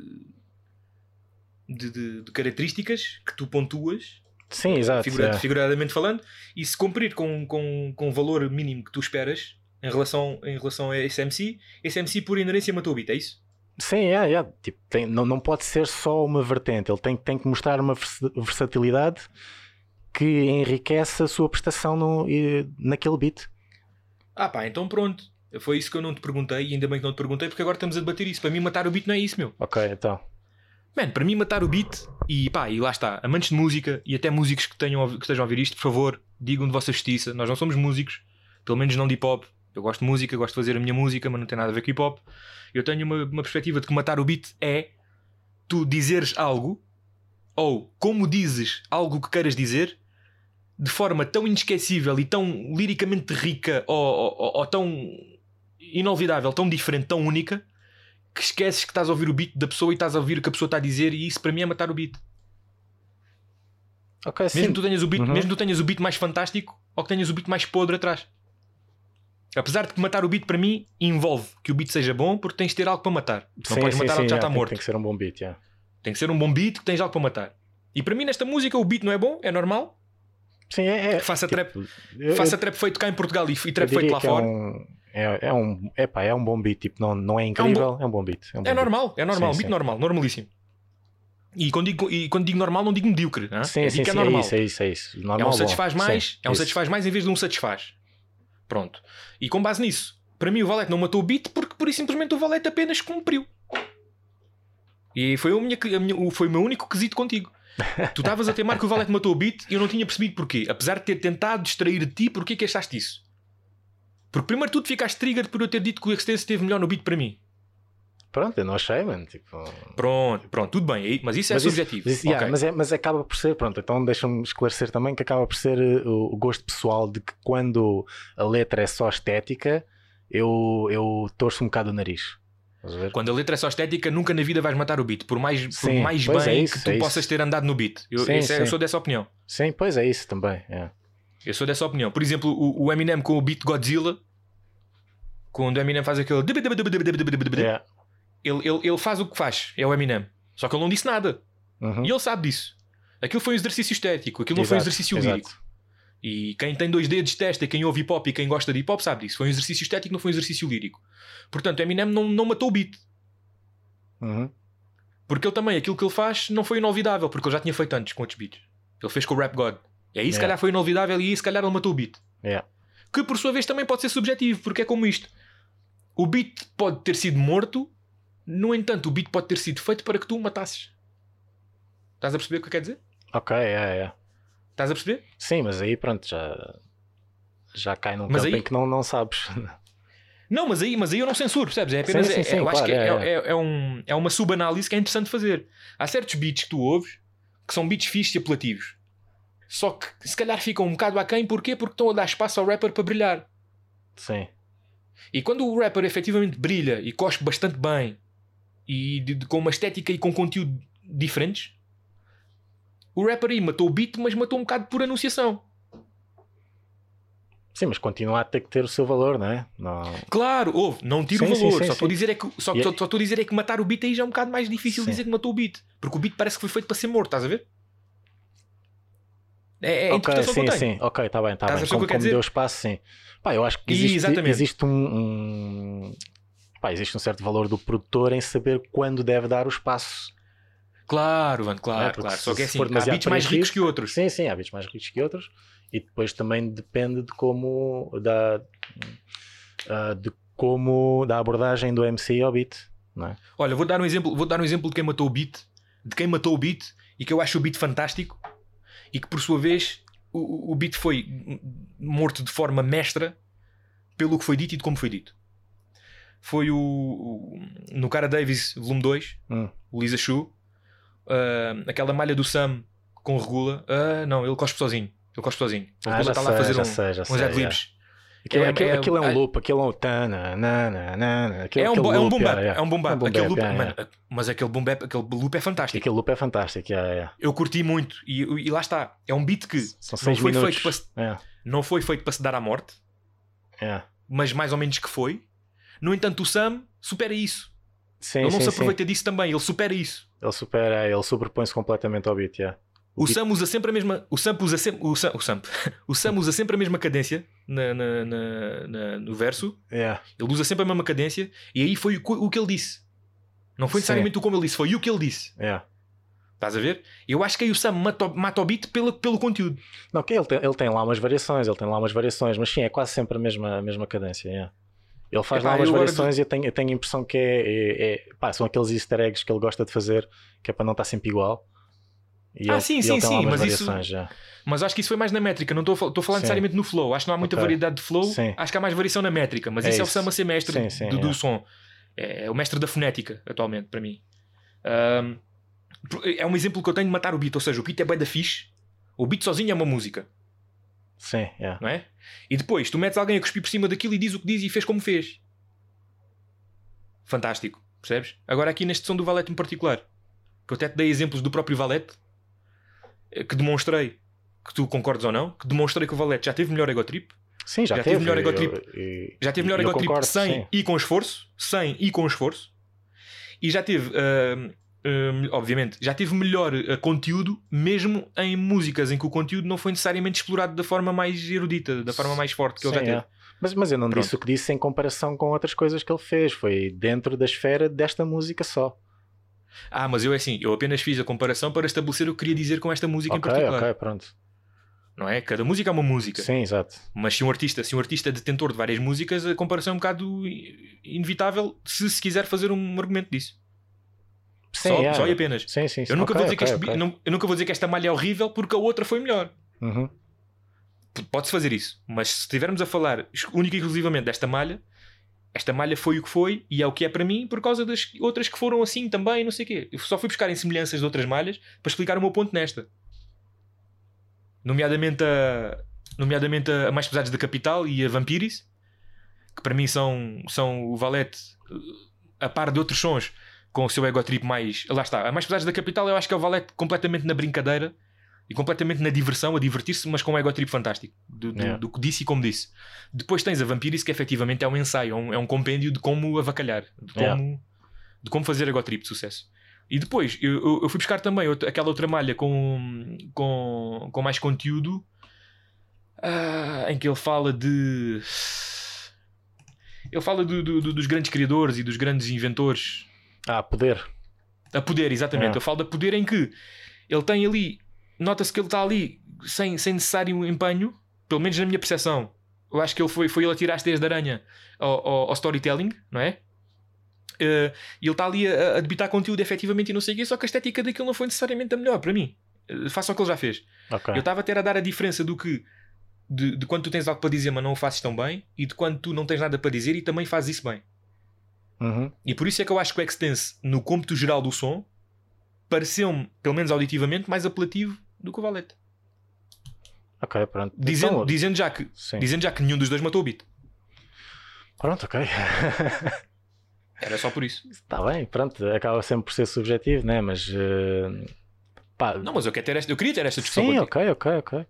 de, de, de características que tu pontuas Sim, exato, figurado, é. figuradamente falando, e se cumprir com, com, com o valor mínimo que tu esperas em relação, em relação a esse MC, esse MC por inerência matou o beat, é isso? Sim, é, é. Tipo, tem, não, não pode ser só uma vertente, ele tem, tem que mostrar uma versatilidade que enriquece a sua prestação no, naquele beat. Ah pá, então pronto. Foi isso que eu não te perguntei e ainda bem que não te perguntei porque agora estamos a debater isso. Para mim matar o beat não é isso, meu. Ok, então. Mano, para mim matar o beat e pá, e lá está, amantes de música e até músicos que, tenham, que estejam a ouvir isto, por favor, digam de vossa justiça. Nós não somos músicos, pelo menos não de hip hop. Eu gosto de música, gosto de fazer a minha música, mas não tem nada a ver com hip hop. Eu tenho uma, uma perspectiva de que matar o beat é tu dizeres algo ou como dizes algo que queiras dizer de forma tão inesquecível e tão liricamente rica ou, ou, ou, tão inolvidável, tão diferente, tão única que esqueces que estás a ouvir o beat da pessoa e estás a ouvir o que a pessoa está a dizer e isso para mim é matar o beat. Okay, mesmo, tu tenhas o beat, uhum. mesmo tu tenhas o beat mais fantástico ou que tenhas o beat mais podre atrás. Apesar de que matar o beat para mim envolve que o beat seja bom porque tens de ter algo para matar. Não sim, podes sim, matar sim, algo que já está morto. Tem que ser um bom beat, yeah. Tem que ser um bom beat que tens algo para matar. E para mim nesta música o beat não é bom, é normal. Sim, é. é faça, tipo, trap, eu, faça trap feito cá em Portugal e, e trap feito lá fora. É um, é, é, um, epá, é um bom beat, tipo, não, não é incrível, é um bom, é um bom beat. É, um é normal, beat. é normal, sim, beat sim. normal, normalíssimo. E quando, digo, e quando digo normal, não digo medíocre. Não é? Sim, sim, é sim, normal. é isso, é isso. É, isso. Normal, é um satisfaz bom. mais, sim, é um isso. satisfaz mais em vez de um satisfaz. Pronto. E com base nisso, para mim o Valete não matou o beat porque por isso simplesmente o Valete apenas cumpriu. E foi, a minha, a minha, foi o meu único quesito contigo. Tu estavas a temar que o Valete matou o beat e eu não tinha percebido porquê. Apesar de ter tentado distrair de ti, porquê que achaste isso? Porque primeiro tudo ficaste trigger por eu ter dito que o Extense esteve melhor no beat para mim. Pronto, eu não achei, mano. Tipo... Pronto, pronto, tudo bem, mas isso é mas subjetivo. Isso, isso, okay. yeah, mas, é, mas acaba por ser, pronto, então deixa-me esclarecer também que acaba por ser uh, o, o gosto pessoal de que quando a letra é só estética, eu, eu torço um bocado o nariz. Quando a letra é só estética, nunca na vida vais matar o beat, por mais, por Sim, mais pois bem é isso, que tu é possas ter andado no beat. Eu, Sim, é- eu sou dessa opinião. Sim, pois é isso também. é. Eu sou dessa opinião. Por exemplo, o, o Eminem com o beat Godzilla, quando o Eminem faz aquele. Yeah. Ele, ele, ele faz o que faz, é o Eminem. Só que ele não disse nada. Uhum. E ele sabe disso. Aquilo foi um exercício estético, aquilo não foi um exercício exato. lírico. E quem tem dois dedos testa, quem ouve hip hop e quem gosta de hip hop sabe disso. Foi um exercício estético, não foi um exercício lírico. Portanto, Eminem não, não matou o beat. Uhum. Porque ele também, aquilo que ele faz não foi inolvidável, porque ele já tinha feito antes com outros beats. Ele fez com o Rap God. E aí se Yeah. calhar foi inolvidável e aí se calhar ele matou o beat. Yeah. Que por sua vez também pode ser subjetivo, porque é como isto. O beat pode ter sido morto, no entanto, o beat pode ter sido feito para que tu o matasses. Estás a perceber o que eu quero dizer? Ok, é, é. Estás a perceber? Sim, mas aí pronto, já, já cai num Mas campo aí- em que não, não sabes. [LAUGHS] Não, mas aí, mas aí eu não censuro, percebes? É apenas. Sim, sim, é- sim, eu acho claro, que é, é, é- é um, é uma subanálise que é interessante fazer. Há certos beats que tu ouves que são beats fixos e apelativos. Só que se calhar ficam um bocado aquém, porquê? Porque estão a dar espaço ao rapper para brilhar. Sim, E quando o rapper efetivamente brilha e cospe bastante bem e de- de- com uma estética e com conteúdo diferentes, o rapper aí matou o beat, mas matou um bocado por anunciação. sim, mas continua a ter que ter o seu valor, não é? Não... Claro, houve, não tiro o Sim, sim, valor. sim, só estou a dizer é que só, E é- só, só estou a dizer é que matar o beat aí já é um bocado mais difícil dizer que matou o beat. Porque o beat parece que foi feito para ser morto, estás a ver? É, é a ok, interpretação sim, sim, ok, está bem, está Estás a bem. Como, que como deu espaço, sim. Pá, eu acho que existe, existe um, um- Pá, existe um certo valor do produtor em saber quando deve dar o espaço. Claro, mano, É, claro, claro. Só que é assim, há beats mais ricos que outros. Sim, sim, há beats mais ricos que outros. E depois também depende de como da ah, de como da abordagem do MC ao beat, é? Olha, vou dar um exemplo, vou dar um exemplo de quem matou o beat, de quem matou o beat e que eu acho o beat fantástico e que por sua vez o, o beat foi morto de forma mestra pelo que foi dito e de como foi dito. Foi o, o- no Cara Davis volume 2, Hum. o Lisa Shu, ah, aquela malha do Sam com regula. Ah, não, ele cospe sozinho. Ele cospe sozinho. O Ah, regula já está lá a fazer um, sei, já uns já. adlibs. Aquilo é, É- aquilo, é- aquilo é um é- loop, aquilo é um tana, nana, nana, aquilo, É um, aquele é um boom bap, é um boom bap. É um Aquele loop- mano, mas aquele boom bap, aquele loop é fantástico. Aquele loop é fantástico, yeah. Eu curti muito e, e lá está. É um beat que São não foi, minutos. feito para, não foi feito para se dar à morte, mas mais ou menos que foi. No entanto, o Sam supera isso. Sim, ele não sim, se sim. aproveita disso também, ele supera isso. Ele supera, ele sobrepõe-se completamente ao beat, yeah. O Sam usa sempre a mesma. O Sam usa sempre. O Sam, o Sam, [LAUGHS] o Sam usa sempre a mesma cadência na, na- na- no verso. Yeah. Ele usa sempre a mesma cadência. E aí foi o, o que ele disse. Não foi Sim. necessariamente o como ele disse, foi o que ele disse. Yeah. Estás a ver? Eu acho que aí o Sam mata, o- mata o beat pelo, pelo conteúdo. Não, que ele tem, ele tem lá umas variações, ele tem lá umas variações, mas sim, é quase sempre a mesma, a mesma cadência. yeah. Ele faz Epá, lá umas variações e eu tenho, eu tenho a impressão que é, é- é- pá, são aqueles easter eggs que ele gosta de fazer, que é para não estar sempre igual. E Ah, ele, sim, sim, sim, mas isso- já. Mas acho que isso foi mais na métrica. Não estou a falar necessariamente no flow. Acho que não há muita Ok. variedade de flow. Sim. Acho que há mais variação na métrica. Mas É isso é o isso. Sam a ser mestre Sim, do, do é. som. É o mestre da fonética, atualmente, para mim. Ahm, é um exemplo que eu tenho de matar o beat. Ou seja, o beat é bem da fixe. O beat sozinho é uma música, Sim, yeah. não é? E depois tu metes alguém a cuspir por cima daquilo e diz o que diz e fez como fez. Fantástico, percebes? Agora aqui neste som do Valete em particular, que eu até te dei exemplos do próprio Valete, eh, que demonstrei que tu concordes ou não, que demonstrei que o Valete já teve melhor ego trip, Sim, já, Já tive melhor eu- egotrip. eu- e- já teve melhor e eu ego trip concordo, sem sim. e com esforço, sem e com esforço, e já teve, ahm, ahm, obviamente, já teve melhor ah, conteúdo, mesmo em músicas em que o conteúdo não foi necessariamente explorado da forma mais erudita, da forma mais forte que ele Sim, já teve. é. Mas, mas eu não Pronto. disse o que disse em comparação com outras coisas que ele fez. Foi dentro da esfera desta música só. Ah, mas eu é assim, eu apenas fiz a comparação para estabelecer o que queria dizer com esta música em ok, particular. ok, pronto. Não é? Cada música é uma música. Sim, exato. Mas se um artista, se um artista é detentor de várias músicas, a comparação é um bocado inevitável se se quiser fazer um argumento disso. Sim, só, é. só e apenas. Sim, sim, sim. Eu nunca, Ok, vou dizer que ok, este, bi- ok. não- eu nunca vou dizer que esta malha é horrível porque a outra foi melhor. Uhum. Pode-se fazer isso. Mas se estivermos a falar única e exclusivamente desta malha, esta malha foi o que foi e é o que é para mim por causa das outras que foram assim também, não sei o quê. Eu só fui buscar em semelhanças de outras malhas para explicar o meu ponto nesta. Nomeadamente a, nomeadamente a Mais Pesados da Capital e a Vampiris, que para mim são, são o Valete eh, a par de outros sons com o seu ego trip mais. Lá está. A mais pesados da capital eu acho que é o Valete completamente na brincadeira e completamente na diversão, a divertir-se, mas com um ego trip fantástico. Do, do, Yeah. do que disse e como disse. Depois tens a Vampirice, que efetivamente é um ensaio, é um, é um compêndio de como avacalhar, de como, Yeah. de como fazer ego trip de sucesso. E depois eu, eu- eu fui buscar também outra- aquela outra malha com, com, com mais conteúdo ah, em que ele fala de. Ele fala do- do- dos grandes criadores e dos grandes inventores Ah, poder. a poder, exatamente. É. Eu falo da poder em que ele tem ali, nota-se que ele está ali sem, sem necessário empenho, pelo menos na minha percepção. Eu acho que ele foi, foi ele a tirar as teias de aranha ao, ao- ao storytelling, não é? Eh, e ele está ali a, a debitar conteúdo efetivamente e não sei o quê, só que a estética daquilo não foi necessariamente a melhor para mim. Eh, faça o que ele já fez. Ok. Eu estava a ter a dar a diferença do que de, de quando tu tens algo para dizer, mas não o fazes tão bem, e de quando tu não tens nada para dizer e também fazes isso bem. Uhum. E por isso é que eu acho que o Extense, no cômputo geral do som, pareceu-me, pelo menos auditivamente, mais apelativo do que o Valete. Ok, pronto. Dizendo, Então, dizendo, já que, sim. dizendo já que nenhum dos dois matou o beat. Pronto, ok. [LAUGHS] Era só por isso. Está bem, pronto. Acaba sempre por ser subjetivo, né? Mas. eh, pá, Não, mas eu, quero ter esta, eu queria ter esta discussão Sim, ok, ok, ok.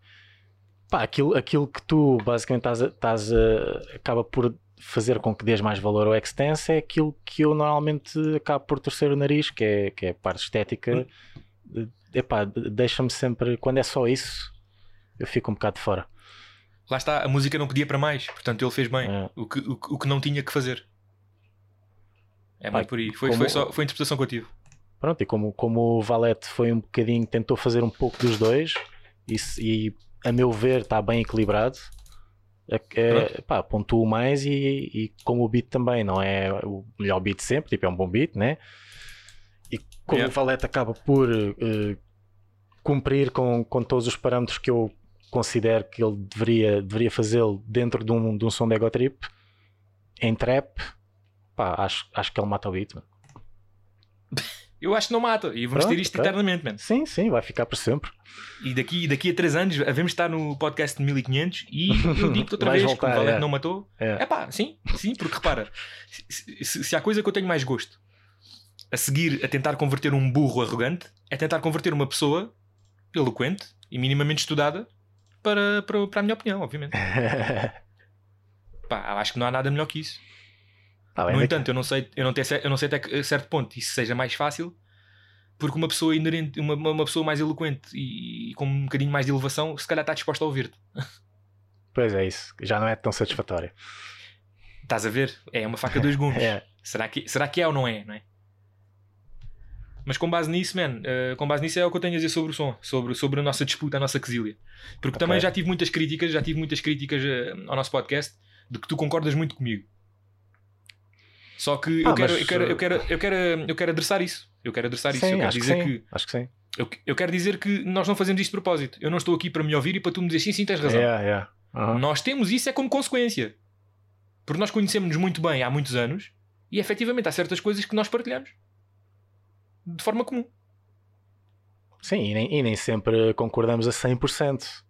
Pá, aquilo, aquilo que tu basicamente estás estás a- acaba por fazer com que dês mais valor ao Extense é aquilo que eu normalmente acabo por torcer o nariz, que é, que é a parte estética. Hum. Epá, de- deixa-me sempre, quando é só isso, eu fico um bocado de fora. Lá está, a música não pedia para mais, portanto ele fez bem É. o, que, o, o que não tinha que fazer. É muito por aí. Foi, como- foi, só, foi a interpretação que eu tive. Pronto, e como, como o Valete foi um bocadinho, tentou fazer um pouco dos dois, e, e a meu ver está bem equilibrado, é, é, pá, pontuo mais e, e como o beat também não é o melhor beat sempre, tipo é um bom beat, né? E como Yeah. o Valete acaba por eh, cumprir com, com todos os parâmetros que eu considero que ele deveria, deveria fazê-lo dentro de um, de um som de ego trip, em trap, pá, acho, acho que ele mata o beat. [LAUGHS] mano. Eu acho que não mata. E vamos Pronto, ter isto ok. eternamente, man. Sim, sim, vai ficar por sempre. E daqui, daqui a 3 anos havemos estar no podcast de 1500 e eu [LAUGHS] digo-te outra vez que o voltar, Valete é. não matou. É. É pá, sim, sim, porque repara, se, se- se há coisa que eu tenho mais gosto a seguir a tentar converter um burro arrogante, é tentar converter uma pessoa eloquente e minimamente estudada para, para, para a minha opinião, obviamente. [LAUGHS] Pá, acho que não há nada melhor que isso. Bem, No entanto, eu não sei, eu não, tenho, eu não sei até que- a certo ponto isso seja mais fácil, porque uma pessoa inerente, uma, uma pessoa mais eloquente e, com um bocadinho mais de elevação, se calhar está disposta a ouvir-te. Pois é isso, já não é tão satisfatório. Estás a ver? É uma faca de dois gumes. [LAUGHS] É. Será, que, será que é ou não é, não é? Mas com base nisso, man, eh, com base nisso é o que eu tenho a dizer sobre o som, sobre, sobre a nossa disputa, a nossa quesilha. Porque Ok. também já tive muitas críticas, já tive muitas críticas eh, ao nosso podcast de que tu concordas muito comigo. Só que eu, Ah, quero, mas, eu, quero, eh, eu, quero, eu, quero, eu quero adressar isso. Eu quero adressar isso. Sim, eu quero que dizer sim. que, Acho que sim. eu, eu quero dizer que nós não fazemos isto de propósito. Eu não estou aqui para me ouvir e para tu me dizer sim, sim, tens razão. Yeah, yeah. Aham. Nós temos isso é como consequência. Porque nós conhecemos-nos muito bem há muitos anos e efetivamente há certas coisas que nós partilhamos de forma comum. Sim, e nem, e nem sempre concordamos a 100%.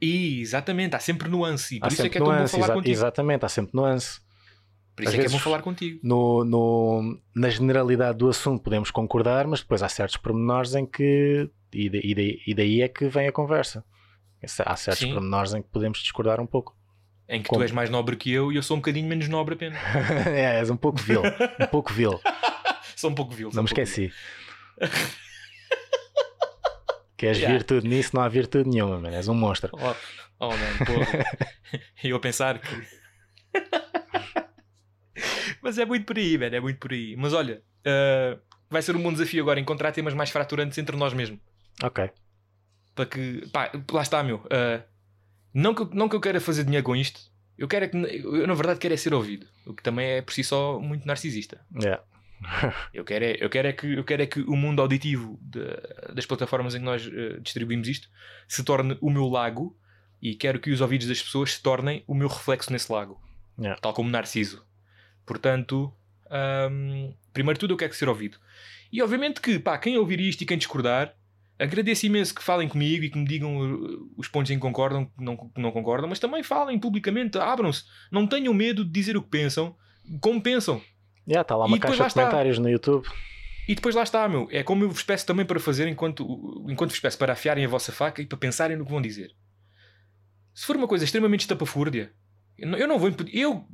E exatamente, há sempre nuance. E por Há isso é que é tão bom nuance, falar exa- contigo. exatamente, há sempre nuance. Por isso Às é que é bom falar contigo. No, no- na generalidade do assunto podemos concordar, mas depois há certos pormenores em que. E, da- e daí, e daí é que vem a conversa. Há certos Sim. pormenores em que podemos discordar um pouco. Em que Como? tu és mais nobre que eu e eu sou um bocadinho menos nobre apenas. [LAUGHS] é, és um pouco vil. Um pouco vil. [LAUGHS] sou um pouco vil. Não me esqueci. [LAUGHS] Queres Yeah. virtude nisso? Não há virtude nenhuma, man. És um monstro. Oh, oh man. E eu a pensar que. Mas é muito por aí, velho. É muito por aí. Mas olha, ah, vai ser um bom desafio agora encontrar temas mais fraturantes entre nós mesmos. Ok. para que pá, lá está meu ah, não, que, eu- não que eu queira fazer dinheiro com isto eu quero é que eu na verdade quero é ser ouvido o que também é por si só muito narcisista Yeah. [LAUGHS] eu quero é, eu quero é que eu quero é que o mundo auditivo de- das plataformas em que nós eh, distribuímos isto se torne o meu lago e quero que os ouvidos das pessoas se tornem o meu reflexo nesse lago Yeah. tal como Narciso portanto ahm, primeiro de tudo eu quero ser ouvido e obviamente que pá, quem ouvir isto e quem discordar Agradeço imenso que falem comigo e que me digam uh, os pontos em que concordam, que não, que não concordam, mas também falem publicamente, abram-se. Não tenham medo de dizer o que pensam, como pensam. Já está lá E uma depois caixa de comentários no YouTube. E depois lá está, meu. É como eu vos peço também para fazer enquanto, enquanto vos peço para afiarem a vossa faca e para pensarem no que vão dizer. Se for uma coisa extremamente estapafúrdia, eu não- vou impedir. Eu,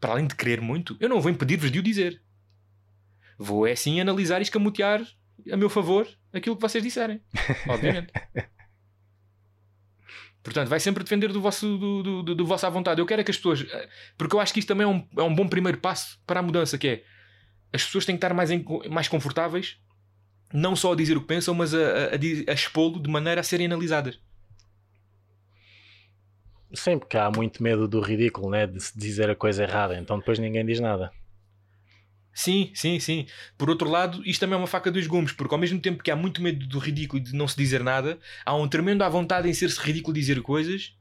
para além de querer muito, eu não vou impedir-vos de o dizer. Vou é sim analisar e escamotear a meu favor aquilo que vocês disserem. [LAUGHS] Obviamente. Portanto, vai sempre depender do vosso, do, do, do, do vosso à vontade. Eu quero é que as pessoas. Porque eu acho que isto também é um, é um bom primeiro passo para a mudança, que é as pessoas têm que estar mais, em- mais confortáveis, não só a dizer o que pensam, mas a, a, a, a expô-lo de maneira a serem analisadas. Sim, porque há muito medo do ridículo, né? De se dizer a coisa errada, então depois ninguém diz nada. Sim, sim, sim. Por outro lado, isto também é uma faca dos gumes, porque ao mesmo tempo que há muito medo do ridículo e de não se dizer nada, há um tremendo à vontade em ser-se ridículo dizer coisas,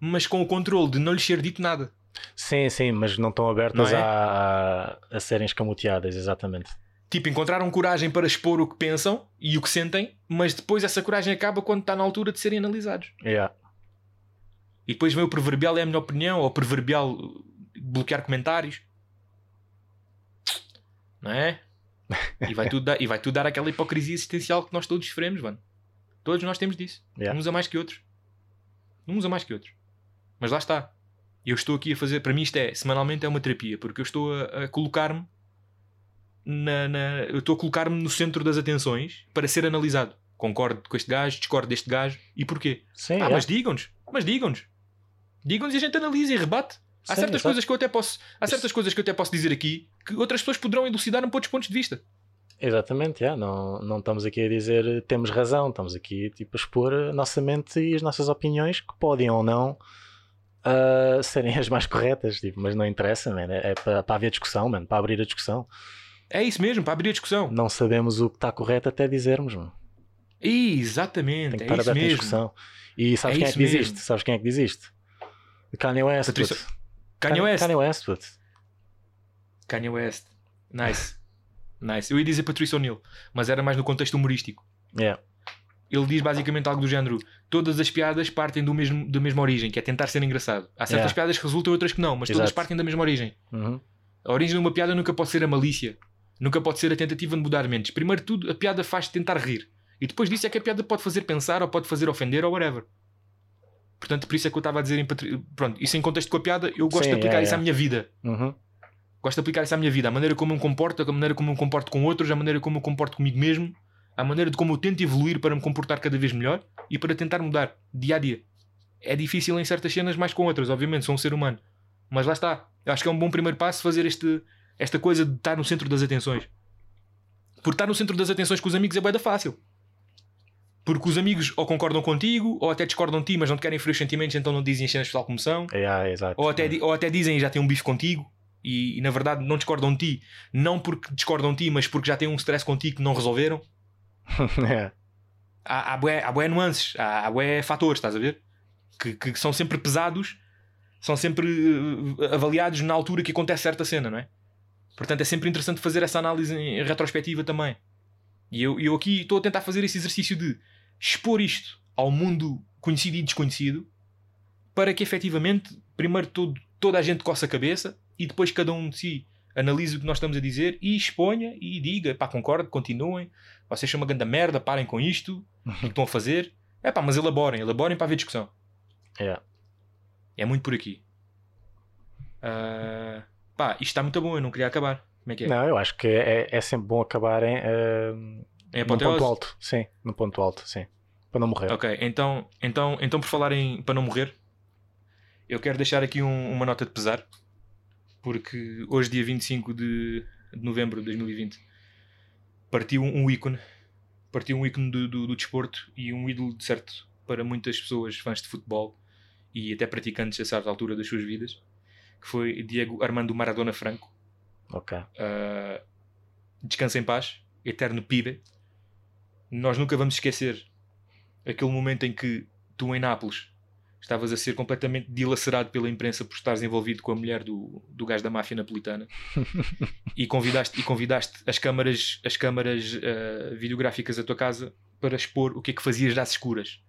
mas com o controle de não lhes ser dito nada. Sim, sim, mas não estão abertas Não é? a, a, a serem escamoteadas, exatamente. Tipo, encontraram coragem para expor o que pensam e o que sentem, mas depois essa coragem acaba quando está na altura de serem analisados. Yeah. E depois vem o proverbial é a minha opinião, ou o proverbial uh, bloquear comentários. Não é? E vai tudo dar, e vai tudo dar aquela hipocrisia existencial que nós todos sofremos, mano. Todos nós temos disso. Yeah. Uns a mais que outros. Uns a mais que outros. Mas lá está. Eu estou aqui a fazer, para mim isto é, semanalmente é uma terapia, porque eu estou a, a colocar-me na, na- eu estou a colocar-me no centro das atenções para ser analisado. Concordo com este gajo, discordo deste gajo e porquê? Sim, Ah, yeah. mas digam-nos, mas digam-nos. Digam-nos e a gente analisa e rebate. Há Sim, certas coisas que eu até posso, há certas coisas que eu até posso dizer aqui que outras pessoas poderão elucidar um outros pontos de vista. Exatamente, yeah. não, não estamos aqui a dizer temos razão, estamos aqui tipo, a expor a nossa mente e as nossas opiniões que podem ou não ah, serem as mais corretas, tipo, mas não interessa, man. é, é para, para haver discussão, man, para abrir a discussão. É isso mesmo, para abrir a discussão. Não sabemos o que está correto até dizermos, mano. Exatamente, tem que é estar isso mesmo. discussão. E sabes É quem é que diz mesmo. isto? Sabes quem é que diz isto? Kanye West. Patrícia-. Kanye West. Kanye West. Kanye West. Nice. nice. Eu ia dizer Patrícia O'Neill, mas era mais no contexto humorístico. Yeah. Ele diz basicamente algo do género: todas as piadas partem do mesmo, da mesma origem, que é tentar ser engraçado. Há certas Yeah. piadas que resultam, outras que não, mas todas Exato. partem da mesma origem. Uhum. A origem de uma piada nunca pode ser a malícia, nunca pode ser a tentativa de mudar mentes. Primeiro tudo, a piada faz tentar rir, e depois disso é que a piada pode fazer pensar, ou pode fazer ofender, ou whatever. Portanto, por isso é que eu estava a dizer em. Pronto, isso em contexto com a piada, eu gosto Sim, de aplicar yeah, isso à yeah. minha vida. Uhum. Gosto de aplicar isso à minha vida, a maneira como eu me comporto, a maneira como eu me comporto com outros, a maneira como eu me comporto comigo mesmo, a maneira de como eu tento evoluir para me comportar cada vez melhor e para tentar mudar dia a dia. É difícil em certas cenas, mais com outras, obviamente, sou um ser humano. Mas lá está. Eu acho que é um bom primeiro passo fazer este, esta coisa de estar no centro das atenções. Porque estar no centro das atenções com os amigos é bué fácil. Porque os amigos ou concordam contigo, ou até discordam de ti, mas não te querem ferir os sentimentos, então não dizem as cenas tal como são. Yeah, exato. Ou até, ou até dizem já têm um bife contigo e, e, na verdade não discordam de ti, não porque discordam de ti, mas porque já têm um stress contigo que não resolveram. Yeah. [LAUGHS] Há, há, bué, há bué nuances, há, há bué fatores, estás a ver? Que, que são sempre pesados, são sempre eh, avaliados na altura que acontece certa cena, não é? Portanto é sempre interessante fazer essa análise em retrospectiva também. E eu, eu aqui estou a tentar fazer esse exercício de expor isto ao mundo conhecido e desconhecido para que efetivamente, primeiro todo, toda a gente coça a cabeça e depois cada um de si analise o que nós estamos a dizer e exponha e diga, pá, concordo, continuem, vocês são uma grande merda, parem com isto, o que é estão a fazer? É pá, mas elaborem, elaborem para haver discussão. Yeah. É muito por aqui. Ah, pá, isto está muito bom, eu não queria acabar. Como é que é? Não, eu acho que é, é sempre bom acabarem uh, é num apoteose? ponto alto. Sim, no ponto alto, sim. Para não morrer. Ok, então, então, então por falar em para não morrer, eu quero deixar aqui um- uma nota de pesar, porque hoje, dia 25 de, de novembro de 2020, partiu um ícone, partiu um ícone do, do, do desporto e um ídolo de certo para muitas pessoas, fãs de futebol e até praticantes a certa altura das suas vidas, que foi Diego Armando Maradona Franco. Ok. Uh, descansa em paz, eterno pibe. Nós nunca vamos esquecer aquele momento em que tu em Nápoles estavas a ser completamente dilacerado pela imprensa por estares envolvido com a mulher do, do gajo da máfia napolitana [LAUGHS] e convidaste, e convidaste as câmaras, as câmaras uh, videográficas da tua casa para expor o que é que fazias às escuras.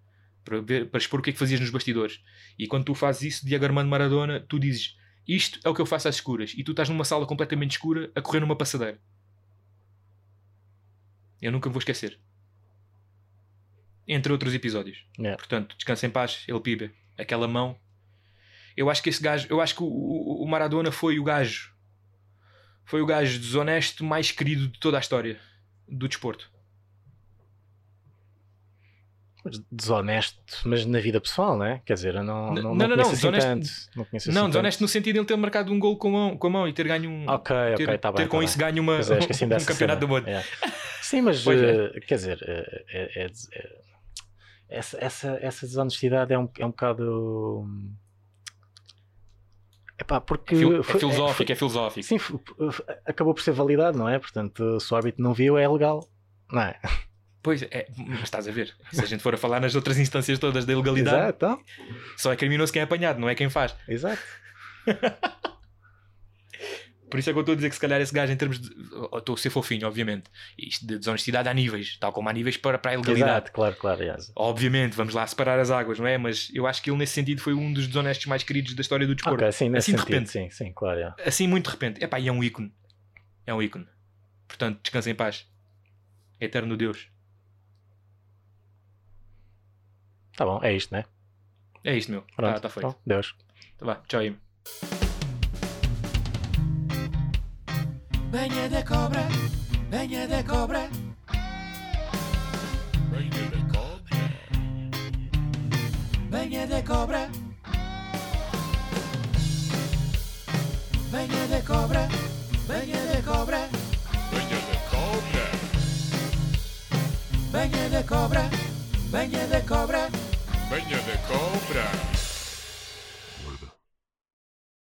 Para, ver, para expor o que é que fazias nos bastidores. E quando tu fazes isso, Diego Armando Maradona, tu dizes isto é o que eu faço às escuras. E tu estás numa sala completamente escura a correr numa passadeira. Eu nunca me vou esquecer. Entre outros episódios. Yeah. Portanto, descansa em paz, ele pibe. Aquela mão. Eu acho que esse gajo, eu acho que o, o- o Maradona foi o gajo. Foi o gajo desonesto mais querido de toda a história do desporto. Desonesto, mas na vida pessoal, né? Quer dizer, eu não, não, não, não, conheço não, assim desonesto- tanto. Não, conheço não, assim desonesto no sentido de ele ter marcado um gol com a mão, com a mão e ter ganho um. Ok, ter, ok, tá bem. ter tá com bem. isso ganho uma, é, [LAUGHS] um dessa campeonato cena. do mundo. É. [LAUGHS] Sim, mas eh, quer dizer, é- é- é- essa, essa, essa desonestidade é um, é um bocado. Epá, porque. É, fil- é foi- filosófico, é- é filosófico. Sim, acabou por ser validado, não é? Portanto, se o árbitro não viu, é legal. Não é? Pois é, mas estás a ver. Se a gente for a falar nas outras instâncias todas da ilegalidade, Exato, então. só é criminoso quem é apanhado, não é quem faz. exato. [LAUGHS] Por isso é que eu estou a dizer que se calhar esse gajo, em termos de. Estou a ser fofinho, obviamente. Isto de desonestidade há níveis, tal como há níveis para, para a ilegalidade. Exato, claro, claro. yes. Obviamente, vamos lá separar as águas, não é? Mas eu acho que ele, nesse sentido, foi um dos desonestos mais queridos da história do desporto. Ok, sim, Assim, de sentido, repente. sim, sim, claro. yeah. Assim, muito de repente. Epá, e é um ícone. É um ícone. Portanto, descansa em paz. Eterno Deus. Tá bom, é isto, né? É isto, meu. Pronto, Está feito. então, Deus. Tá vá, tchau aí. Venha de cobra, venha de cobra, Venha de cobra. venha de cobra. Venha de cobra, venha de cobra, Venha de cobra. venha de cobra, venha de cobra. Venha de cobra.